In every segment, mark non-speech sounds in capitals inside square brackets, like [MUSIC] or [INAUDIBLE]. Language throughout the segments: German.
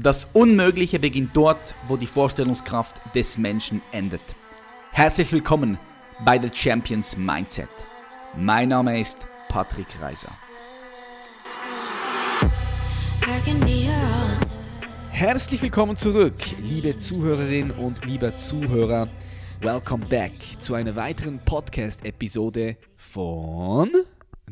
Das Unmögliche beginnt dort, wo die Vorstellungskraft des Menschen endet. Herzlich willkommen bei The Champions Mindset. Mein Name ist Patrick Reiser. Herzlich willkommen zurück, liebe Zuhörerinnen und lieber Zuhörer. Welcome back zu einer weiteren Podcast-Episode von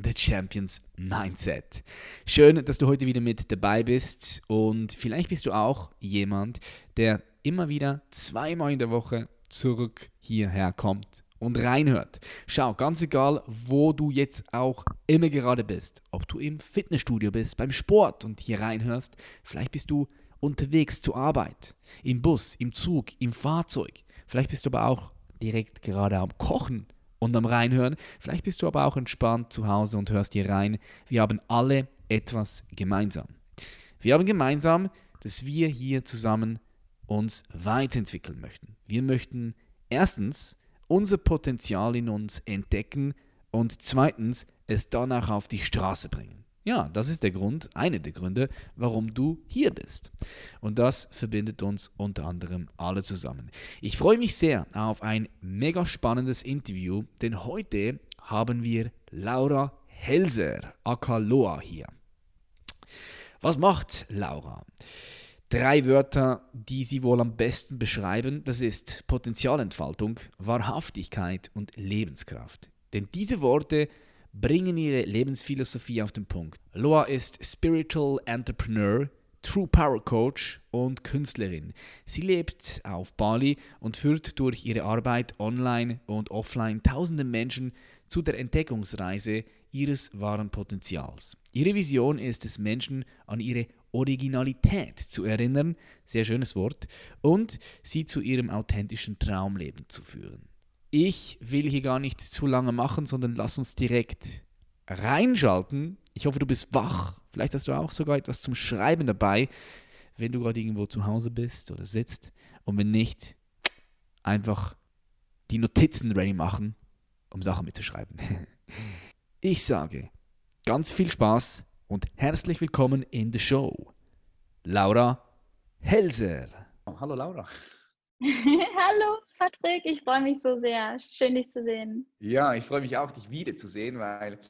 The Champions Mindset. Schön, dass du heute wieder mit dabei bist und vielleicht bist du auch jemand, der immer wieder zweimal in der Woche zurück hierher kommt und reinhört. Schau, ganz egal, wo du jetzt auch immer gerade bist, ob du im Fitnessstudio bist, beim Sport und hier reinhörst, vielleicht bist du unterwegs zur Arbeit, im Bus, im Zug, im Fahrzeug, vielleicht bist du aber auch direkt gerade am Kochen und am Reinhören. Vielleicht bist du aber auch entspannt zu Hause und hörst hier rein. Wir haben alle etwas gemeinsam. Wir haben gemeinsam, dass wir hier zusammen uns weiterentwickeln möchten. Wir möchten erstens unser Potenzial in uns entdecken und zweitens es dann auch auf die Straße bringen. Ja, das ist der Grund, einer der Gründe, warum du hier bist. Und das verbindet uns unter anderem alle zusammen. Ich freue mich sehr auf ein mega spannendes Interview, denn heute haben wir Laura Helser, Akaloa hier. Was macht Laura? Drei Wörter, die sie wohl am besten beschreiben, das ist Potenzialentfaltung, Wahrhaftigkeit und Lebenskraft. Denn diese Worte bringen ihre Lebensphilosophie auf den Punkt. Loa ist Spiritual Entrepreneur, True Power Coach und Künstlerin. Sie lebt auf Bali und führt durch ihre Arbeit online und offline tausende Menschen zu der Entdeckungsreise ihres wahren Potenzials. Ihre Vision ist es, Menschen an ihre Originalität zu erinnern, sehr schönes Wort, und sie zu ihrem authentischen Traumleben zu führen ich will hier gar nicht zu lange machen, sondern lass uns direkt reinschalten. Ich hoffe, du bist wach. Vielleicht hast du auch sogar etwas zum Schreiben dabei, wenn du gerade irgendwo zu Hause bist oder sitzt. Und wenn nicht, einfach die Notizen ready machen, um Sachen mitzuschreiben. [LAUGHS] Ich sage ganz viel Spaß und herzlich willkommen in der Show. Laura Helser. Hallo Laura. [LAUGHS] Hallo Patrick, ich freue mich so sehr. Schön, dich zu sehen. Ja, ich freue mich auch, dich wiederzusehen, weil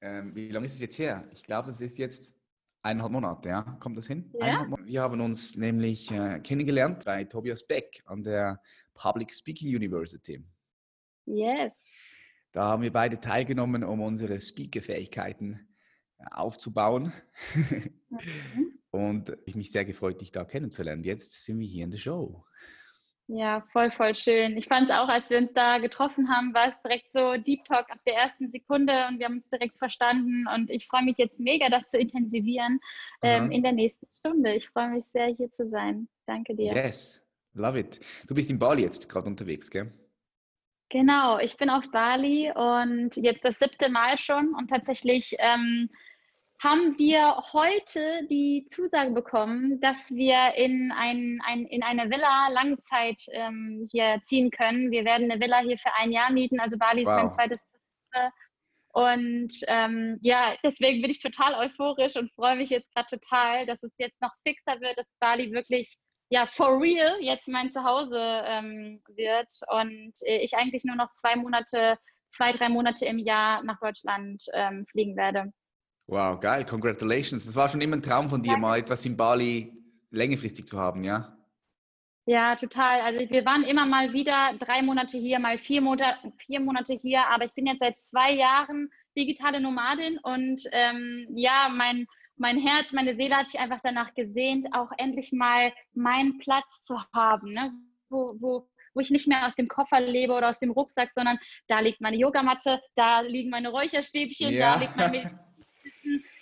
ähm, wie lange ist es jetzt her? Ich glaube, das ist jetzt eineinhalb Monate, ja? Kommt das hin? Ja. Wir haben uns nämlich äh, kennengelernt bei Tobias Beck an der Public Speaking University. Yes. Da haben wir beide teilgenommen, um unsere Speaker-Fähigkeiten äh, aufzubauen. [LAUGHS] Mhm. Und ich mich sehr gefreut, dich da kennenzulernen. Jetzt sind wir hier in der Show. Ja, voll, voll schön. Ich fand es auch, als wir uns da getroffen haben, war es direkt so Deep Talk ab der ersten Sekunde und wir haben uns direkt verstanden. Und ich freue mich jetzt mega, das zu intensivieren ähm, in der nächsten Stunde. Ich freue mich sehr, hier zu sein. Danke dir. Yes, love it. Du bist in Bali jetzt gerade unterwegs, gell? Genau, ich bin auf Bali und jetzt das siebte Mal schon und tatsächlich. Ähm, haben wir heute die Zusage bekommen, dass wir in, ein, ein, in eine Villa Langzeit ähm, hier ziehen können. Wir werden eine Villa hier für ein Jahr mieten, also Bali wow. ist mein zweites Zuhause. Und ähm, ja, deswegen bin ich total euphorisch und freue mich jetzt gerade total, dass es jetzt noch fixer wird, dass Bali wirklich ja for real jetzt mein Zuhause ähm, wird und äh, ich eigentlich nur noch zwei Monate, zwei, drei Monate im Jahr nach Deutschland ähm, fliegen werde. Wow, geil, congratulations. Das war schon immer ein Traum von dir, mal etwas in Bali längerfristig zu haben, ja? Ja, total. Also wir waren immer mal wieder drei Monate hier, mal vier, Monate, vier Monate hier, aber ich bin jetzt seit zwei Jahren digitale Nomadin und ähm, ja, mein, mein Herz, meine Seele hat sich einfach danach gesehnt, auch endlich mal meinen Platz zu haben, ne? wo, wo, wo ich nicht mehr aus dem Koffer lebe oder aus dem Rucksack, sondern da liegt meine Yogamatte, da liegen meine Räucherstäbchen, ja. da liegt mein [LAUGHS]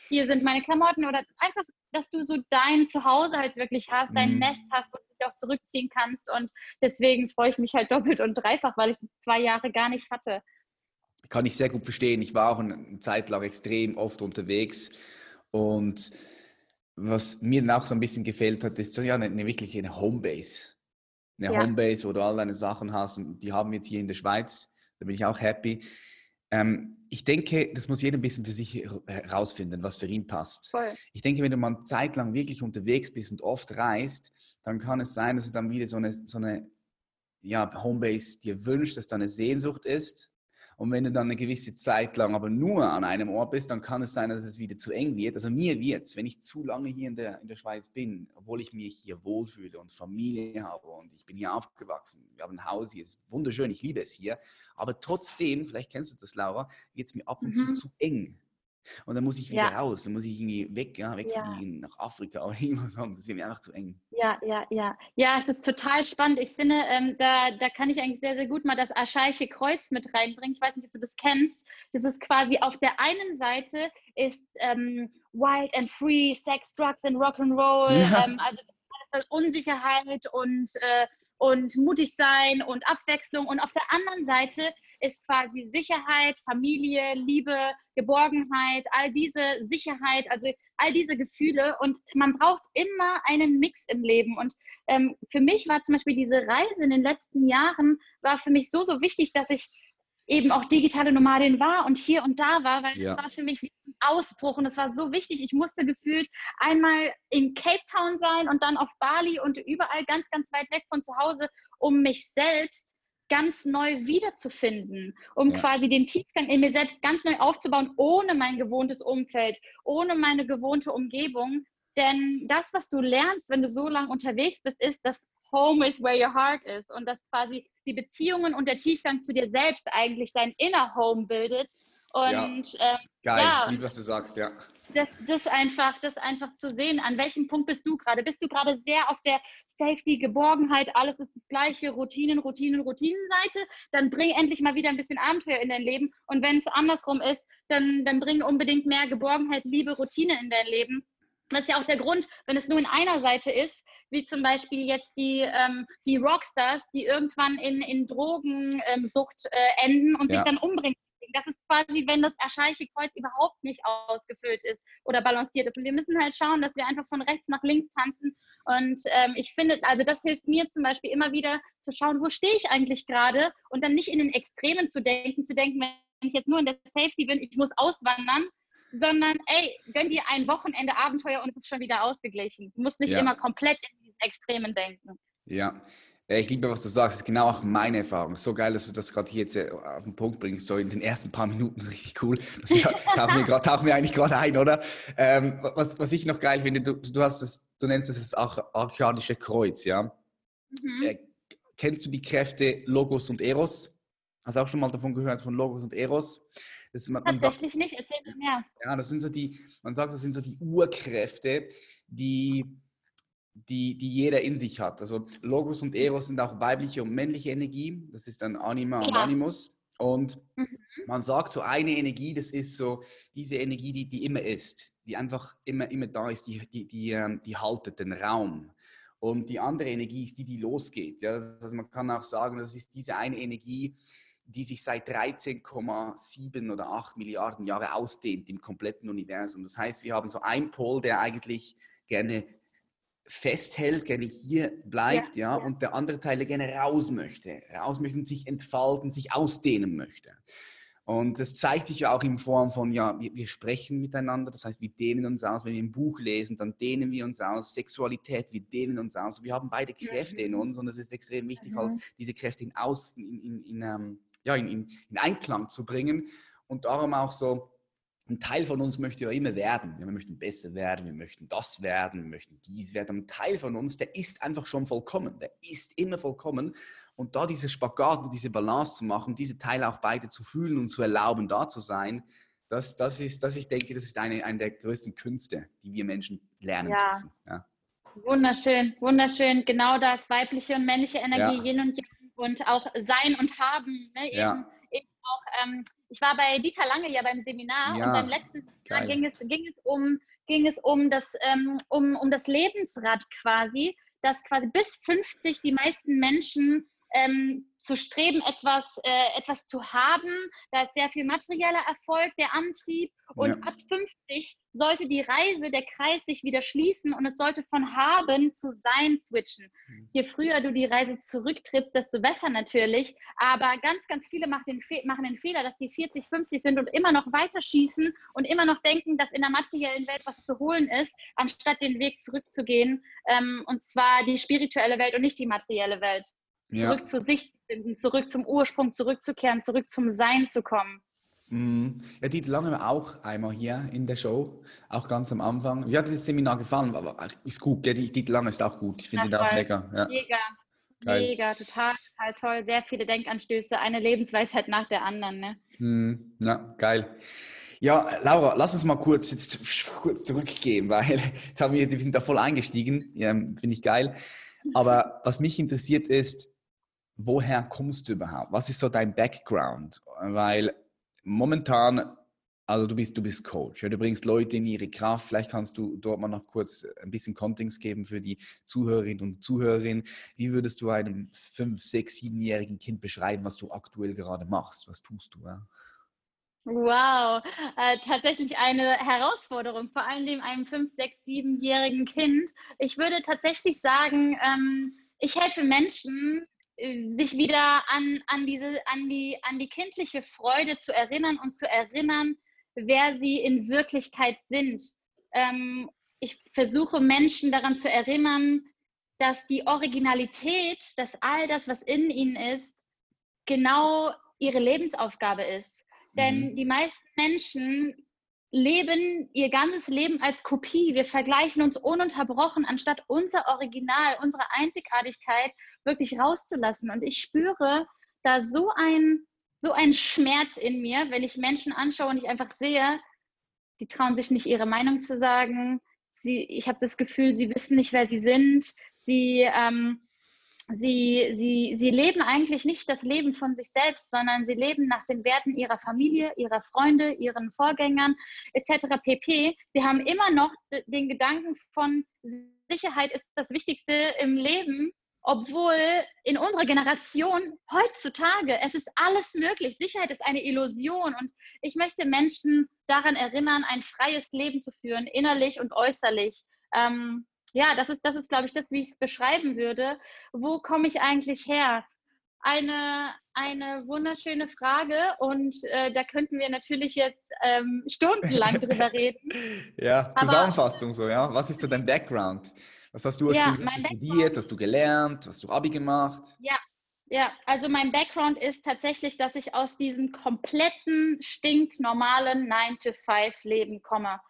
hier sind meine Klamotten oder einfach, dass du so dein Zuhause halt wirklich hast, dein mhm. Nest hast, wo du dich auch zurückziehen kannst. Und deswegen freue ich mich halt [LAUGHS] doppelt und dreifach, weil ich das zwei Jahre gar nicht hatte. Kann ich sehr gut verstehen. Ich war auch eine Zeit lang extrem oft unterwegs und was mir dann auch so ein bisschen gefällt hat, ist so ja eine, eine wirklich eine Homebase. Eine ja. Homebase, wo du all deine Sachen hast und die haben wir jetzt hier in der Schweiz. Da bin ich auch happy. Ähm, ich denke, das muss jeder ein bisschen für sich herausfinden, was für ihn passt. Voll. Ich denke, wenn du mal eine Zeit lang wirklich unterwegs bist und oft reist, dann kann es sein, dass du dann wieder so eine, so eine ja, Homebase dir wünscht, dass da eine Sehnsucht ist. Und wenn du dann eine gewisse Zeit lang aber nur an einem Ort bist, dann kann es sein, dass es wieder zu eng wird. Also mir wird es, wenn ich zu lange hier in der, in der Schweiz bin, obwohl ich mich hier wohlfühle und Familie habe und ich bin hier aufgewachsen, wir haben ein Haus hier, es ist wunderschön, ich liebe es hier, aber trotzdem, vielleicht kennst du das, Laura, wird es mir ab und mhm. zu zu eng. Und dann muss ich wieder ja. raus, dann muss ich irgendwie weg, ja, wegfliegen ja. nach Afrika [LAUGHS] oder irgendwas anderes. Das wird mir einfach zu eng. Ja, ja, ja. Ja, es ist total spannend. Ich finde, ähm, da, da kann ich eigentlich sehr, sehr gut mal das Aschaiche Kreuz mit reinbringen. Ich weiß nicht, ob du das kennst. Das ist quasi auf der einen Seite ist ähm, Wild and Free, Sex, Drugs and Rock'n'Roll. Ja. Ähm, also Unsicherheit und, äh, und mutig sein und Abwechslung. Und auf der anderen Seite ist quasi Sicherheit, Familie, Liebe, Geborgenheit, all diese Sicherheit, also all diese Gefühle. Und man braucht immer einen Mix im Leben. Und ähm, für mich war zum Beispiel diese Reise in den letzten Jahren, war für mich so, so wichtig, dass ich eben auch digitale Nomadin war und hier und da war, weil ja. das war für mich wie ein Ausbruch und es war so wichtig. Ich musste gefühlt einmal in Cape Town sein und dann auf Bali und überall ganz, ganz weit weg von zu Hause, um mich selbst ganz neu wiederzufinden, um ja. quasi den Tiefgang in mir selbst ganz neu aufzubauen, ohne mein gewohntes Umfeld, ohne meine gewohnte Umgebung. Denn das, was du lernst, wenn du so lange unterwegs bist, ist, dass Home is where your heart is und dass quasi die Beziehungen und der Tiefgang zu dir selbst eigentlich dein Inner Home bildet. Und ja. äh, geil, ja, lieb, was du sagst, ja. Das, das einfach, das einfach zu sehen. An welchem Punkt bist du gerade? Bist du gerade sehr auf der Safety, Geborgenheit, alles ist das gleiche, Routinen, Routinen, Routinenseite, dann bring endlich mal wieder ein bisschen Abenteuer in dein Leben. Und wenn es andersrum ist, dann, dann bring unbedingt mehr Geborgenheit, Liebe, Routine in dein Leben. Das ist ja auch der Grund, wenn es nur in einer Seite ist, wie zum Beispiel jetzt die, ähm, die Rockstars, die irgendwann in, in Drogensucht äh, enden und ja. sich dann umbringen. Das ist quasi, wenn das Erscheiche Kreuz überhaupt nicht ausgefüllt ist oder balanciert ist. Und wir müssen halt schauen, dass wir einfach von rechts nach links tanzen. Und ähm, ich finde, also das hilft mir zum Beispiel immer wieder zu schauen, wo stehe ich eigentlich gerade und dann nicht in den Extremen zu denken, zu denken, wenn ich jetzt nur in der Safety bin, ich muss auswandern, sondern ey, gönn dir ein Wochenende Abenteuer und es ist schon wieder ausgeglichen. Du musst nicht ja. immer komplett in diesen Extremen denken. Ja, ich liebe, was du sagst. Das ist genau auch meine Erfahrung. So geil, dass du das gerade hier jetzt äh, auf den Punkt bringst. So in den ersten paar Minuten [LAUGHS] richtig cool. Das tauchen wir, [LAUGHS] grad, tauchen wir eigentlich gerade ein, oder? Ähm, was, was ich noch geil finde, du, du, hast das, du nennst es das archaische Kreuz, ja? Mhm. Äh, kennst du die Kräfte Logos und Eros? Hast du auch schon mal davon gehört, von Logos und Eros? Das, man, Tatsächlich sagt, nicht, erzähl mir mehr. Ja, das sind so die, man sagt, das sind so die Urkräfte, die die, die jeder in sich hat. Also Logos und Eros sind auch weibliche und männliche Energie. Das ist dann Anima Klar. und Animus. Und mhm. man sagt so eine Energie, das ist so diese Energie, die, die immer ist, die einfach immer, immer da ist, die, die, die, ähm, die haltet den Raum. Und die andere Energie ist die, die losgeht. Ja, also man kann auch sagen, das ist diese eine Energie, die sich seit 13,7 oder 8 Milliarden Jahre ausdehnt im kompletten Universum. Das heißt, wir haben so einen Pol, der eigentlich gerne festhält, gerne hier bleibt, ja, ja, und der andere Teil, gerne raus möchte, raus möchte und sich entfalten, sich ausdehnen möchte. Und das zeigt sich ja auch in Form von, ja, wir, wir, sprechen miteinander, das heißt, wir dehnen uns aus. Wenn wir ein Buch lesen, dann dehnen wir uns aus. Sexualität, wir dehnen uns aus. Wir haben beide Kräfte in uns und es ist extrem wichtig, halt, mhm. halt, diese Kräfte in, aus, in, in, in, ähm, ja, in, in Einklang zu bringen. Und darum auch so, ein Teil von uns möchte ja immer werden. wir möchten besser werden, wir möchten das werden, wir möchten dies werden. Ein Teil von uns, der ist einfach schon vollkommen. Der ist immer vollkommen. Und da diese Spagat und diese Balance zu machen, diese Teile auch beide zu fühlen und zu erlauben, da zu sein, das, das ist, das ich denke, das ist eine, eine der größten Künste, die wir Menschen lernen ja. dürfen. Ja. Wunderschön, wunderschön. Genau das, weibliche und männliche Energie, ja. Yin und Yang und auch Sein und Haben. Ne? Eben, eben auch ähm, ich war bei Dieter Lange ja beim Seminar ja, und beim letzten Seminar ging es, ging es um, ging es um das, ähm, um, um das Lebensrad quasi, dass quasi bis 50 die meisten Menschen ähm, zu streben, etwas, äh, etwas zu haben. Da ist sehr viel materieller Erfolg, der Antrieb. Und ja. ab 50 sollte die Reise, der Kreis sich wieder schließen und es sollte von haben zu sein switchen. Mhm. Je früher du die Reise zurücktrittst, desto besser natürlich. Aber ganz, ganz viele machen den, Fe machen den Fehler, dass sie 40, 50 sind und immer noch weiter schießen und immer noch denken, dass in der materiellen Welt was zu holen ist, anstatt den Weg zurückzugehen. Ähm, und zwar die spirituelle Welt und nicht die materielle Welt. Zurück ja. zu sich zu finden, zurück zum Ursprung zurückzukehren, zurück zum Sein zu kommen. Mhm. Ja, Dieter Lange war auch einmal hier in der Show, auch ganz am Anfang. Wie hat das Seminar gefallen? Aber ist gut, gell? Dieter Lange ist auch gut. Ich finde ihn auch lecker. Ja. Mega, Geil. mega, total, total toll. Sehr viele Denkanstöße, eine Lebensweisheit nach der anderen. Ne? Mhm. Ja, geil. Ja, Laura, lass uns mal kurz jetzt kurz zurückgehen, weil [LAUGHS] haben wir, wir sind da voll eingestiegen. Ja, finde ich geil. Aber was mich interessiert ist, woher kommst du überhaupt? Was ist so dein Background? Weil momentan, also du bist, du bist Coach, ja, du bringst Leute in ihre Kraft. Vielleicht kannst du dort mal noch kurz ein bisschen Kontext geben für die Zuhörerinnen und Zuhörerinnen. Wie würdest du einem 5-, 6-, 7-jährigen Kind beschreiben, was du aktuell gerade machst? Was tust du? Ja? Wow, äh, tatsächlich eine Herausforderung, vor allem einem 5-, 6-, 7-jährigen Kind. Ich würde tatsächlich sagen, ähm, ich helfe Menschen, sich wieder an, an, diese, an, die, an die kindliche Freude zu erinnern und zu erinnern, wer sie in Wirklichkeit sind. Ähm, ich versuche Menschen daran zu erinnern, dass die Originalität, dass all das, was in ihnen ist, genau ihre Lebensaufgabe ist. Denn mhm. die meisten Menschen leben ihr ganzes Leben als Kopie. Wir vergleichen uns ununterbrochen, anstatt unser Original, unsere Einzigartigkeit wirklich rauszulassen. Und ich spüre da so ein, so ein Schmerz in mir, wenn ich Menschen anschaue und ich einfach sehe, die trauen sich nicht ihre Meinung zu sagen. Sie, ich habe das Gefühl, sie wissen nicht, wer sie sind. Sie ähm, sie, sie, sie leben eigentlich nicht das Leben von sich selbst, sondern sie leben nach den Werten ihrer Familie, ihrer Freunde, ihren Vorgängern etc. pp. Sie haben immer noch den Gedanken von Sicherheit ist das Wichtigste im Leben, obwohl in unserer Generation heutzutage es ist alles möglich. Sicherheit ist eine Illusion und ich möchte Menschen daran erinnern, ein freies Leben zu führen, innerlich und äußerlich. Ähm, ja, das ist, das ist, glaube ich, das, wie ich es beschreiben würde. Wo komme ich eigentlich her? Eine, eine wunderschöne Frage und äh, da könnten wir natürlich jetzt ähm, stundenlang [LAUGHS] drüber reden. ja, Zusammenfassung Aber, so, ja. Was ist so dein Background? Was hast du ja, studiert? Hast du gelernt? Hast du Abi gemacht? Ja, ja, also mein Background ist tatsächlich, dass ich aus diesem kompletten, stinknormalen 9-to-5-Leben komme.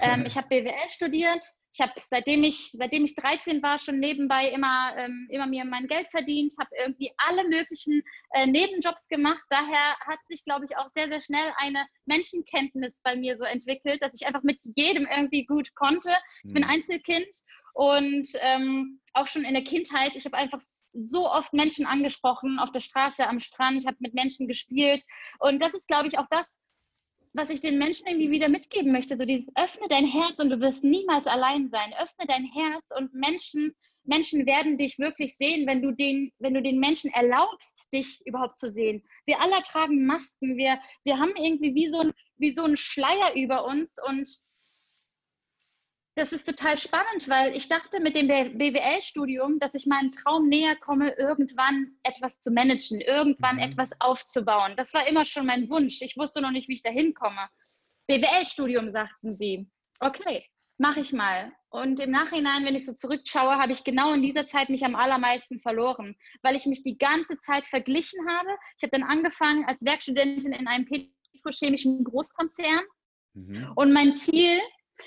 Ähm, ich [LAUGHS] habe BWL studiert, ich habe seitdem ich seitdem ich 13 war schon nebenbei immer ähm, immer mir mein Geld verdient, habe irgendwie alle möglichen äh, Nebenjobs gemacht. Daher hat sich glaube ich auch sehr sehr schnell eine Menschenkenntnis bei mir so entwickelt, dass ich einfach mit jedem irgendwie gut konnte. Ich bin mhm. Einzelkind und ähm, auch schon in der Kindheit, ich habe einfach so oft Menschen angesprochen auf der Straße, am Strand, habe mit Menschen gespielt und das ist glaube ich auch das was ich den Menschen irgendwie wieder mitgeben möchte, so dieses öffne dein Herz und du wirst niemals allein sein. Öffne dein Herz und Menschen, Menschen werden dich wirklich sehen, wenn du den, wenn du den Menschen erlaubst, dich überhaupt zu sehen. Wir alle tragen Masken, wir, wir haben irgendwie wie so ein, wie so ein Schleier über uns und das ist total spannend, weil ich dachte mit dem BWL-Studium, dass ich meinem Traum näher komme, irgendwann etwas zu managen, irgendwann mhm. etwas aufzubauen. Das war immer schon mein Wunsch. Ich wusste noch nicht, wie ich da hinkomme. BWL-Studium, sagten sie. Okay, mache ich mal. Und im Nachhinein, wenn ich so zurückschaue, habe ich genau in dieser Zeit mich am allermeisten verloren, weil ich mich die ganze Zeit verglichen habe. Ich habe dann angefangen als Werkstudentin in einem petrochemischen Großkonzern. Mhm. Und mein Ziel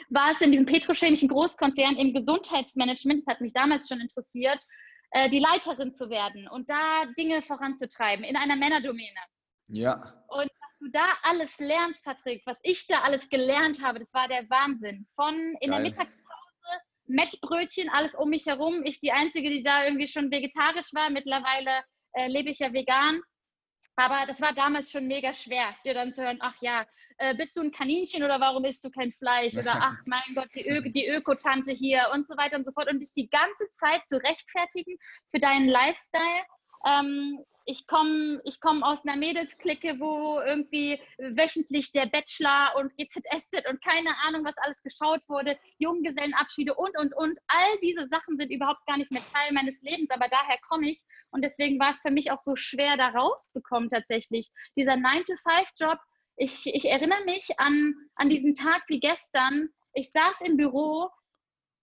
war es in diesem petrochemischen Großkonzern im Gesundheitsmanagement, das hat mich damals schon interessiert, äh, die Leiterin zu werden und da Dinge voranzutreiben in einer Männerdomäne. Ja. Und was du da alles lernst, Patrick, was ich da alles gelernt habe, das war der Wahnsinn. Von in Geil. der Mittagspause Mettbrötchen, alles um mich herum. Ich die Einzige, die da irgendwie schon vegetarisch war. Mittlerweile äh, lebe ich ja vegan. Aber das war damals schon mega schwer, dir dann zu hören, ach ja, äh, bist du ein Kaninchen oder warum isst du kein Fleisch? Oder [LAUGHS] ach mein Gott, die, Ö die Ökotante hier und so weiter und so fort. Und dich die ganze Zeit zu rechtfertigen für deinen Lifestyle. Ähm, ich komme ich komm aus einer Mädelsklicke, wo irgendwie wöchentlich der Bachelor und GZSZ und keine Ahnung, was alles geschaut wurde, Junggesellenabschiede und, und, und. All diese Sachen sind überhaupt gar nicht mehr Teil meines Lebens, aber daher komme ich. Und deswegen war es für mich auch so schwer, da rauszukommen tatsächlich. Dieser 9-to-5-Job, ich, ich erinnere mich an, an diesen Tag wie gestern. Ich saß im Büro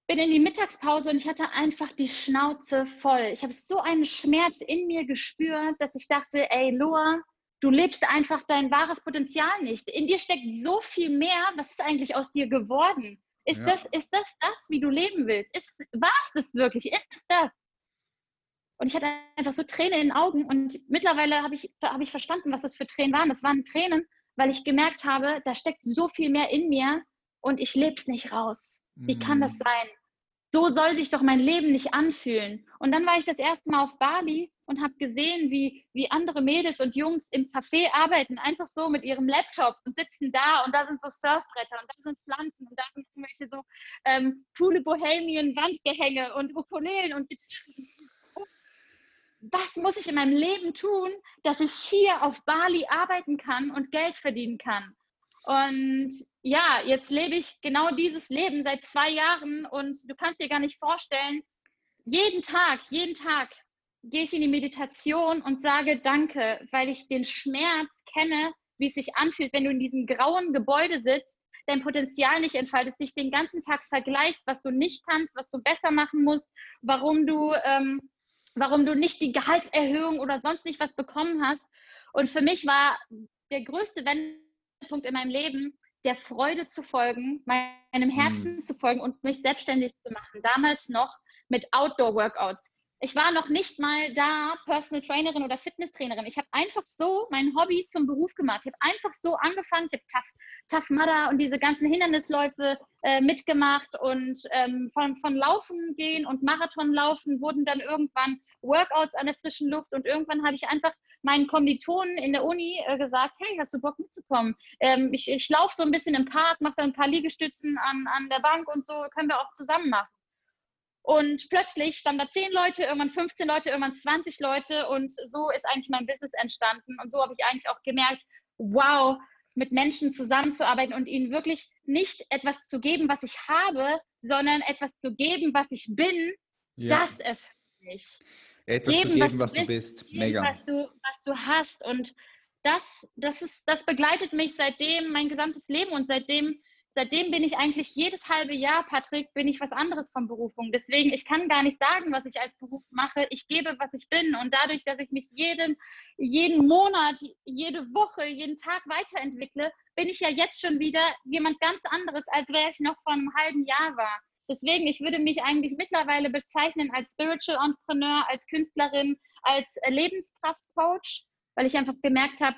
bin in die Mittagspause und ich hatte einfach die Schnauze voll. Ich habe so einen Schmerz in mir gespürt, dass ich dachte, ey, Loa, du lebst einfach dein wahres Potenzial nicht. In dir steckt so viel mehr. Was ist eigentlich aus dir geworden? Ist, ja. das, ist das das, wie du leben willst? Ist, war es das wirklich? Ist das? Und ich hatte einfach so Tränen in den Augen und mittlerweile habe ich, hab ich verstanden, was das für Tränen waren. Das waren Tränen, weil ich gemerkt habe, da steckt so viel mehr in mir und ich lebe es nicht raus. Wie kann das mhm. sein? So soll sich doch mein Leben nicht anfühlen. Und dann war ich das erste Mal auf Bali und habe gesehen, wie, wie andere Mädels und Jungs im Café arbeiten, einfach so mit ihrem Laptop und sitzen da und da sind so Surfbretter und da sind Pflanzen und da sind irgendwelche so ähm, coole Bohemian Wandgehänge und Ukulelen und Gitarren. Was muss ich in meinem Leben tun, dass ich hier auf Bali arbeiten kann und Geld verdienen kann? Und ja, jetzt lebe ich genau dieses Leben seit zwei Jahren und du kannst dir gar nicht vorstellen, jeden Tag, jeden Tag gehe ich in die Meditation und sage Danke, weil ich den Schmerz kenne, wie es sich anfühlt, wenn du in diesem grauen Gebäude sitzt, dein Potenzial nicht entfaltest, dich den ganzen Tag vergleichst, was du nicht kannst, was du besser machen musst, warum du, ähm, warum du nicht die Gehaltserhöhung oder sonst nicht was bekommen hast. Und für mich war der größte Wendepunkt, Punkt in meinem Leben, der Freude zu folgen, meinem Herzen mhm. zu folgen und mich selbstständig zu machen. Damals noch mit Outdoor-Workouts. Ich war noch nicht mal da Personal Trainerin oder Fitnesstrainerin. Ich habe einfach so mein Hobby zum Beruf gemacht. Ich habe einfach so angefangen. Ich habe Tough, Tough Mudder und diese ganzen Hindernisläufe äh, mitgemacht und ähm, von, von Laufen gehen und Marathon laufen wurden dann irgendwann Workouts an der frischen Luft und irgendwann habe ich einfach meinen Kommilitonen in der Uni äh, gesagt, hey, hast du Bock mitzukommen? Ähm, ich ich laufe so ein bisschen im Park, mache da ein paar Liegestützen an, an der Bank und so, können wir auch zusammen machen. Und plötzlich standen da 10 Leute, irgendwann 15 Leute, irgendwann 20 Leute und so ist eigentlich mein Business entstanden. Und so habe ich eigentlich auch gemerkt, wow, mit Menschen zusammenzuarbeiten und ihnen wirklich nicht etwas zu geben, was ich habe, sondern etwas zu geben, was ich bin, ja. das erfüllt mich etwas geben, zu geben, was, was du bist. bist. Mega. Was du, was du hast. Und das, das, ist, das begleitet mich seitdem mein gesamtes Leben und seitdem, seitdem bin ich eigentlich jedes halbe Jahr, Patrick, bin ich was anderes von Berufung. Deswegen, ich kann gar nicht sagen, was ich als Beruf mache. Ich gebe, was ich bin. Und dadurch, dass ich mich jeden, jeden Monat, jede Woche, jeden Tag weiterentwickle, bin ich ja jetzt schon wieder jemand ganz anderes, als wäre ich noch vor einem halben Jahr war. Deswegen, ich würde mich eigentlich mittlerweile bezeichnen als Spiritual Entrepreneur, als Künstlerin, als Lebenskraftcoach, weil ich einfach gemerkt habe,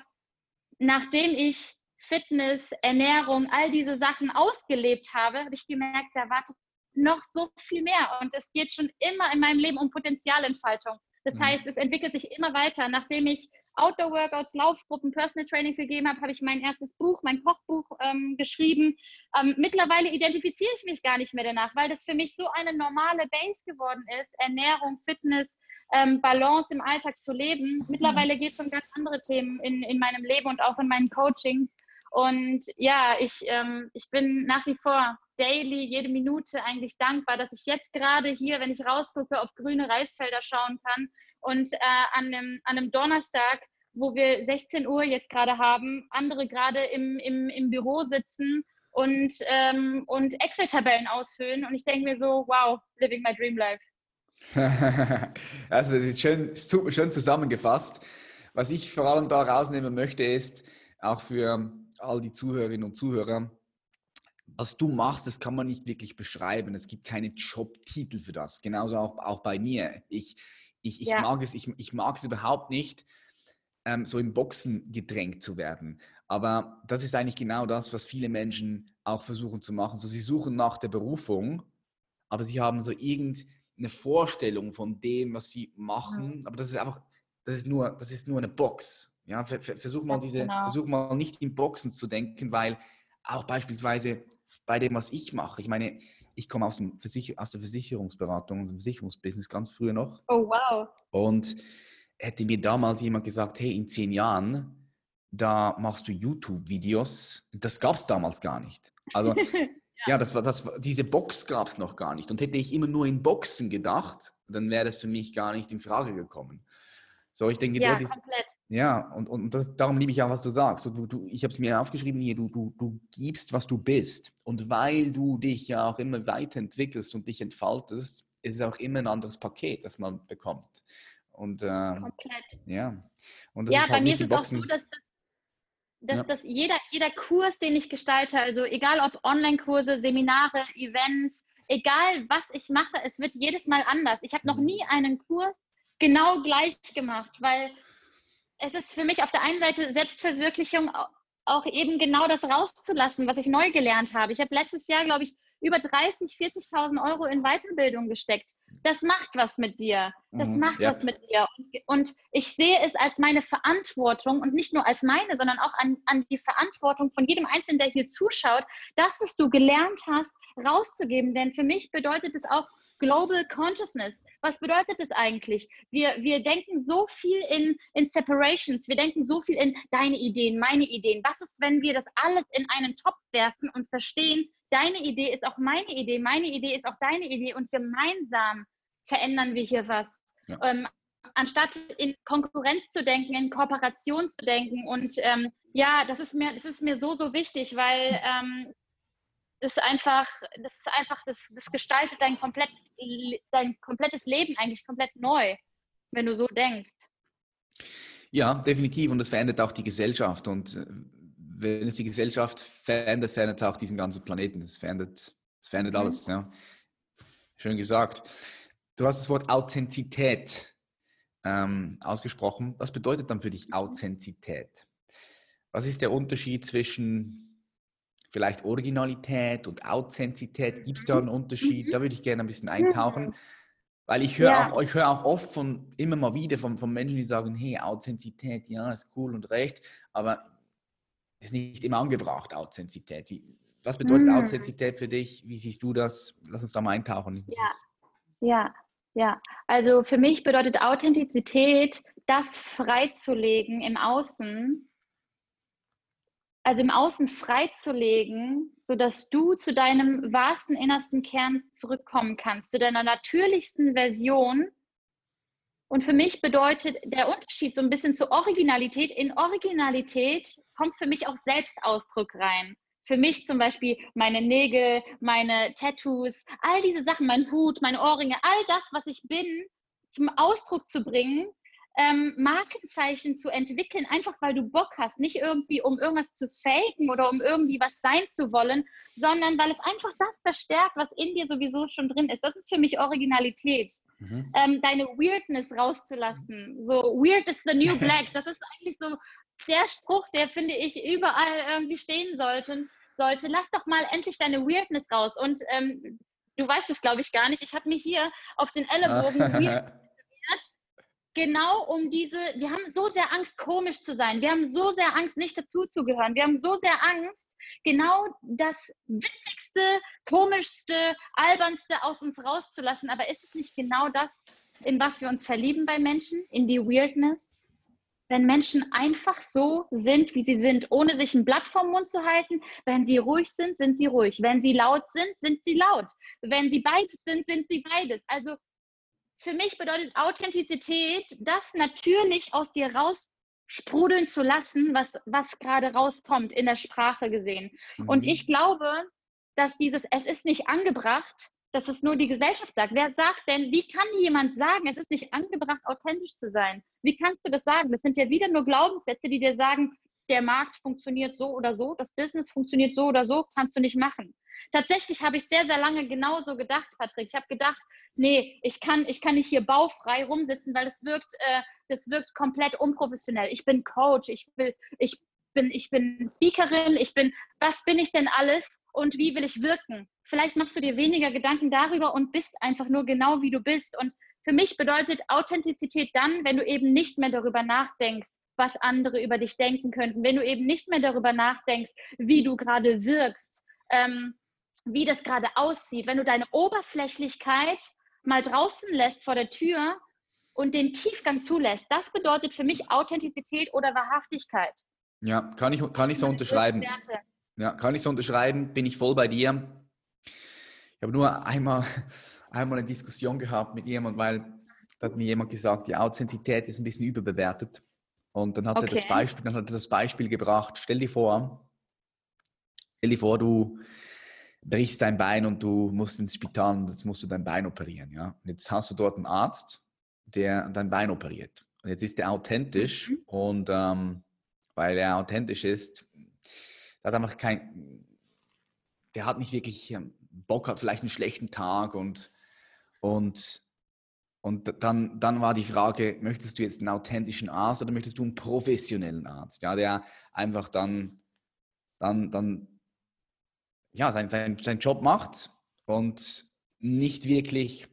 nachdem ich Fitness, Ernährung, all diese Sachen ausgelebt habe, habe ich gemerkt, da wartet noch so viel mehr. Und es geht schon immer in meinem Leben um Potenzialentfaltung. Das mhm. heißt, es entwickelt sich immer weiter. Nachdem ich Outdoor-Workouts, Laufgruppen, Personal Trainings gegeben habe, habe ich mein erstes Buch, mein Kochbuch ähm, geschrieben. Ähm, mittlerweile identifiziere ich mich gar nicht mehr danach, weil das für mich so eine normale Base geworden ist, Ernährung, Fitness, ähm, Balance im Alltag zu leben. Mittlerweile geht es um ganz andere Themen in, in meinem Leben und auch in meinen Coachings. Und ja, ich, ähm, ich bin nach wie vor daily, jede Minute eigentlich dankbar, dass ich jetzt gerade hier, wenn ich rausgucke, auf grüne Reisfelder schauen kann und äh, an, einem, an einem Donnerstag, wo wir 16 Uhr jetzt gerade haben, andere gerade im, im, im Büro sitzen und, ähm, und Excel-Tabellen ausfüllen. Und ich denke mir so, wow, living my dream life. [LAUGHS] also das ist schön, schön zusammengefasst. Was ich vor allem da rausnehmen möchte, ist auch für all die Zuhörerinnen und Zuhörer, was du machst, das kann man nicht wirklich beschreiben. Es gibt keine Jobtitel für das. Genauso auch, auch bei mir. Ich, ich, ich, ja. mag, es, ich, ich mag es überhaupt nicht, ähm, so im Boxen gedrängt zu werden. Aber das ist eigentlich genau das, was viele Menschen auch versuchen zu machen. So, sie suchen nach der Berufung, aber sie haben so irgendeine Vorstellung von dem, was sie machen. Mhm. Aber das ist einfach, das ist nur, das ist nur eine Box. Ja, versuch mal diese, genau. versuch mal nicht in Boxen zu denken, weil auch beispielsweise bei dem, was ich mache, ich meine, ich komme aus, aus der Versicherungsberatung, aus dem Versicherungsbusiness ganz früher noch. Oh, wow. Und hätte mir damals jemand gesagt, hey, in zehn Jahren, da machst du YouTube-Videos, das gab es damals gar nicht. Also [LAUGHS] ja, das war, das diese Box gab es noch gar nicht. Und hätte ich immer nur in Boxen gedacht, dann wäre das für mich gar nicht in Frage gekommen. So, ich denke, ja, ist, komplett. Ja, und, und das, darum liebe ich auch, was du sagst. Du, du, ich habe es mir aufgeschrieben hier, du, du, du gibst, was du bist. Und weil du dich ja auch immer weiterentwickelst und dich entfaltest, ist es auch immer ein anderes Paket, das man bekommt. Und ähm, Komplett. ja, und Ja, ist bei halt mir ist es auch so, dass, das- dass Ja. das jeder, jeder Kurs, den ich gestalte, also egal ob Online-Kurse, Seminare, Events, egal was ich mache, es wird jedes Mal anders. Ich habe noch Mhm. nie einen Kurs genau gleich gemacht, weil es ist für mich auf der einen Seite Selbstverwirklichung au- auch eben genau das rauszulassen, was ich neu gelernt habe. Ich habe letztes Jahr, glaube ich, über 30, 40.000 Euro in Weiterbildung gesteckt. Das macht was mit dir. Das Mhm, macht ja. was mit dir. Und, und ich sehe es als meine Verantwortung und nicht nur als meine, sondern auch an, an die Verantwortung von jedem Einzelnen, der hier zuschaut, das, was du gelernt hast, rauszugeben. Denn für mich bedeutet es auch Global Consciousness. Was bedeutet das eigentlich? Wir, wir denken so viel in, in Separations, wir denken so viel in deine Ideen, meine Ideen. Was ist, wenn wir das alles in einen Topf werfen und verstehen, deine Idee ist auch meine Idee, meine Idee ist auch deine Idee und gemeinsam verändern wir hier was. Ja. Ähm, anstatt in Konkurrenz zu denken, in Kooperation zu denken. Und ähm, ja, das ist mir, das ist mir so, so wichtig, weil ähm, das einfach, das ist einfach, das, das gestaltet dein, komplett, dein komplettes Leben eigentlich komplett neu, wenn du so denkst. Ja, definitiv. Und es verändert auch die Gesellschaft. Und äh, wenn es die Gesellschaft verändert, verändert es auch diesen ganzen Planeten. Es verändert, es verändert Mhm. alles. Ja. Schön gesagt. Du hast das Wort Authentizität ähm, ausgesprochen. Was bedeutet dann für dich Authentizität? Was ist der Unterschied zwischen vielleicht Originalität und Authentizität? Gibt es da einen Unterschied? Da würde ich gerne ein bisschen eintauchen. Weil ich höre Ja. auch, ich höre auch oft von, immer mal wieder von, von Menschen, die sagen, hey, Authentizität, ja, ist cool und recht, aber ist nicht immer angebracht, Authentizität. Wie, was bedeutet Mm. Authentizität für dich? Wie siehst du das? Lass uns da mal eintauchen. Ja. Ja, ja. Also für mich bedeutet Authentizität, das freizulegen im Außen, also im Außen freizulegen, sodass du zu deinem wahrsten innersten Kern zurückkommen kannst, zu deiner natürlichsten Version. Und für mich bedeutet der Unterschied so ein bisschen zur Originalität. In Originalität kommt für mich auch Selbstausdruck rein. Für mich zum Beispiel meine Nägel, meine Tattoos, all diese Sachen, mein Hut, meine Ohrringe, all das, was ich bin, zum Ausdruck zu bringen, ähm, Markenzeichen zu entwickeln, einfach weil du Bock hast, nicht irgendwie um irgendwas zu faken oder um irgendwie was sein zu wollen, sondern weil es einfach das verstärkt, was in dir sowieso schon drin ist. Das ist für mich Originalität Mhm. ähm, deine Weirdness rauszulassen. So, weird is the new [LAUGHS] black. Das ist eigentlich so der Spruch, der, finde ich, überall irgendwie stehen sollte. sollte. Lass doch mal endlich deine Weirdness raus. Und ähm, du weißt es, glaube ich, gar nicht. Ich habe mir hier auf den Ellenbogen [LAUGHS] genau um diese, wir haben so sehr Angst, komisch zu sein. Wir haben so sehr Angst, nicht dazuzugehören. Wir haben so sehr Angst, genau das Witzigste, Komischste, Albernste aus uns rauszulassen. Aber ist es nicht genau das, in was wir uns verlieben bei Menschen? In die Weirdness? Wenn Menschen einfach so sind, wie sie sind, ohne sich ein Blatt vom Mund zu halten, wenn sie ruhig sind, sind sie ruhig. Wenn sie laut sind, sind sie laut. Wenn sie beides sind, sind sie beides. Also für mich bedeutet Authentizität, das natürlich aus dir raussprudeln zu lassen, was, was gerade rauskommt in der Sprache gesehen. Und Mhm. ich glaube, dass dieses Es ist nicht angebracht, dass es nur die Gesellschaft sagt. Wer sagt denn, wie kann jemand sagen, es ist nicht angebracht, authentisch zu sein? Wie kannst du das sagen? Das sind ja wieder nur Glaubenssätze, die dir sagen, der Markt funktioniert so oder so, das Business funktioniert so oder so, kannst du nicht machen. Tatsächlich habe ich sehr, sehr lange genauso gedacht, Patrick. Ich habe gedacht, nee, ich kann, ich kann nicht hier baufrei rumsitzen, weil das wirkt, äh, das wirkt komplett unprofessionell. Ich bin Coach, ich will, ich bin, ich bin Speakerin, ich bin, was bin ich denn alles und wie will ich wirken? Vielleicht machst du dir weniger Gedanken darüber und bist einfach nur genau wie du bist. Und für mich bedeutet Authentizität dann, wenn du eben nicht mehr darüber nachdenkst, was andere über dich denken könnten, wenn du eben nicht mehr darüber nachdenkst, wie du gerade wirkst, ähm, wie das gerade aussieht, wenn du deine Oberflächlichkeit mal draußen lässt vor der Tür und den Tiefgang zulässt. Das bedeutet für mich Authentizität oder Wahrhaftigkeit. Ja, kann ich, kann ich so unterschreiben. Ja, kann ich so unterschreiben, bin ich voll bei dir. Ich habe nur einmal, [LAUGHS] einmal eine Diskussion gehabt mit jemandem, weil da hat mir jemand gesagt, die Authentizität ist ein bisschen überbewertet. Und dann hat, okay. er das Beispiel, dann hat er das Beispiel gebracht, stell dir vor, stell dir vor, du brichst dein Bein und du musst ins Spital und jetzt musst du dein Bein operieren. Ja? Und jetzt hast du dort einen Arzt, der dein Bein operiert. Und jetzt ist der authentisch mhm. und ähm, weil er authentisch ist, der hat einfach kein, der hat nicht wirklich ähm, Bock, hat vielleicht einen schlechten Tag und, und, und dann, dann war die Frage, möchtest du jetzt einen authentischen Arzt oder möchtest du einen professionellen Arzt, ja, der einfach dann, dann, dann ja, sein, sein, seinen Job macht und nicht wirklich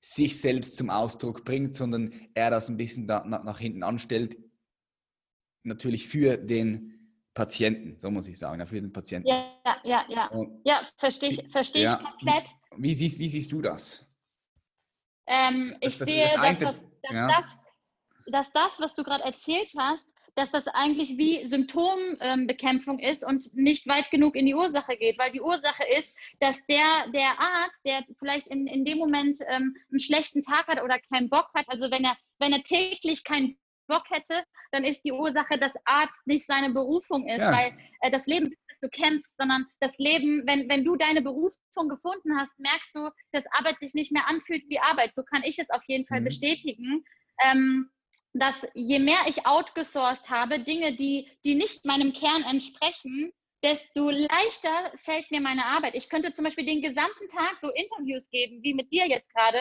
sich selbst zum Ausdruck bringt, sondern er das ein bisschen da, nach, nach hinten anstellt, natürlich für den Patienten, so muss ich sagen, für den Patienten. Ja, ja, ja. Und ja, verstehe ich, versteh ja, komplett. Wie siehst, wie siehst du das? Ähm, das, ich das, sehe, das, dass, das, ja. das, dass das, was du gerade erzählt hast, dass das eigentlich wie Symptombekämpfung ist und nicht weit genug in die Ursache geht, weil die Ursache ist, dass der, der Arzt, der vielleicht in, in dem Moment ähm, einen schlechten Tag hat oder keinen Bock hat, also wenn er, wenn er täglich keinen Bock hätte, dann ist die Ursache, dass Arzt nicht seine Berufung ist, ja. weil äh, das Leben das du kämpfst, sondern das Leben, wenn, wenn du deine Berufung gefunden hast, merkst du, dass Arbeit sich nicht mehr anfühlt wie Arbeit. So kann ich es auf jeden Fall mhm. bestätigen. Ähm, dass je mehr ich outgesourced habe, Dinge, die, die nicht meinem Kern entsprechen, desto leichter fällt mir meine Arbeit. Ich könnte zum Beispiel den gesamten Tag so Interviews geben, wie mit dir jetzt gerade.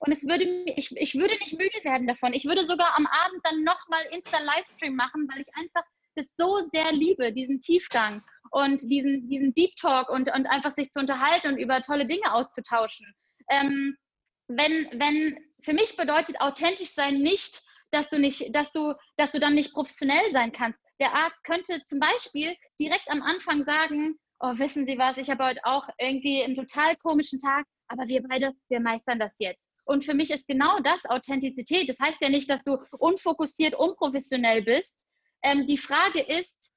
Und es würde ich, ich würde nicht müde werden davon. Ich würde sogar am Abend dann nochmal Insta-Livestream machen, weil ich einfach das so sehr liebe, diesen Tiefgang und diesen, diesen Deep Talk und, und einfach sich zu unterhalten und über tolle Dinge auszutauschen. Ähm, wenn, wenn, für mich bedeutet authentisch sein nicht, dass du nicht, dass du, dass du dann nicht professionell sein kannst. Der Arzt könnte zum Beispiel direkt am Anfang sagen, oh, wissen Sie was, ich habe heute auch irgendwie einen total komischen Tag, aber wir beide, wir meistern das jetzt. Und für mich ist genau das Authentizität. Das heißt ja nicht, dass du unfokussiert, unprofessionell bist. Ähm, die Frage ist,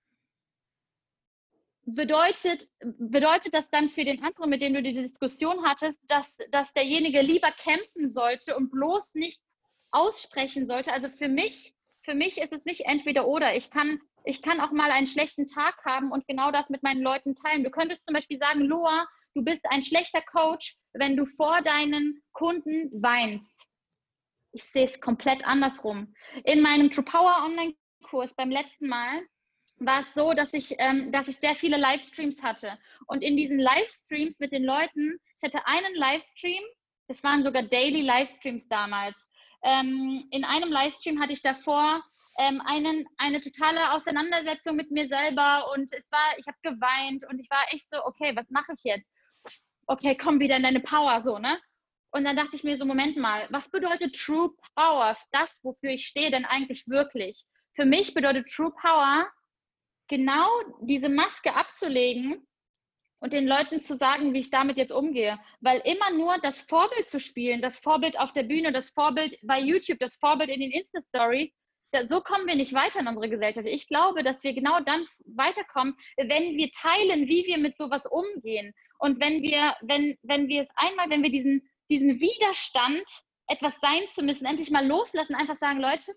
bedeutet, bedeutet das dann für den anderen, mit dem du die Diskussion hattest, dass, dass derjenige lieber kämpfen sollte und bloß nicht aussprechen sollte. Also für mich, für mich ist es nicht entweder oder. Ich kann, ich kann auch mal einen schlechten Tag haben und genau das mit meinen Leuten teilen. Du könntest zum Beispiel sagen, Loa, du bist ein schlechter Coach, wenn du vor deinen Kunden weinst. Ich sehe es komplett andersrum. In meinem True Power Online-Kurs beim letzten Mal war es so, dass ich, ähm, dass ich sehr viele Livestreams hatte. Und in diesen Livestreams mit den Leuten, ich hatte einen Livestream, es waren sogar Daily Livestreams damals ähm, in einem Livestream hatte ich davor ähm, einen, eine totale Auseinandersetzung mit mir selber und es war, ich habe geweint und ich war echt so, okay, was mache ich jetzt? Okay, komm wieder in deine Power, so, ne? Und dann dachte ich mir so, Moment mal, was bedeutet True Power? Das, wofür ich stehe, denn eigentlich wirklich? Für mich bedeutet True Power, genau diese Maske abzulegen und den Leuten zu sagen, wie ich damit jetzt umgehe. Weil immer nur das Vorbild zu spielen, das Vorbild auf der Bühne, das Vorbild bei YouTube, das Vorbild in den Insta-Stories, so kommen wir nicht weiter in unsere Gesellschaft. Ich glaube, dass wir genau dann weiterkommen, wenn wir teilen, wie wir mit sowas umgehen. Und wenn wir, wenn, wenn wir es einmal, wenn wir diesen, diesen Widerstand, etwas sein zu müssen, endlich mal loslassen, einfach sagen, Leute,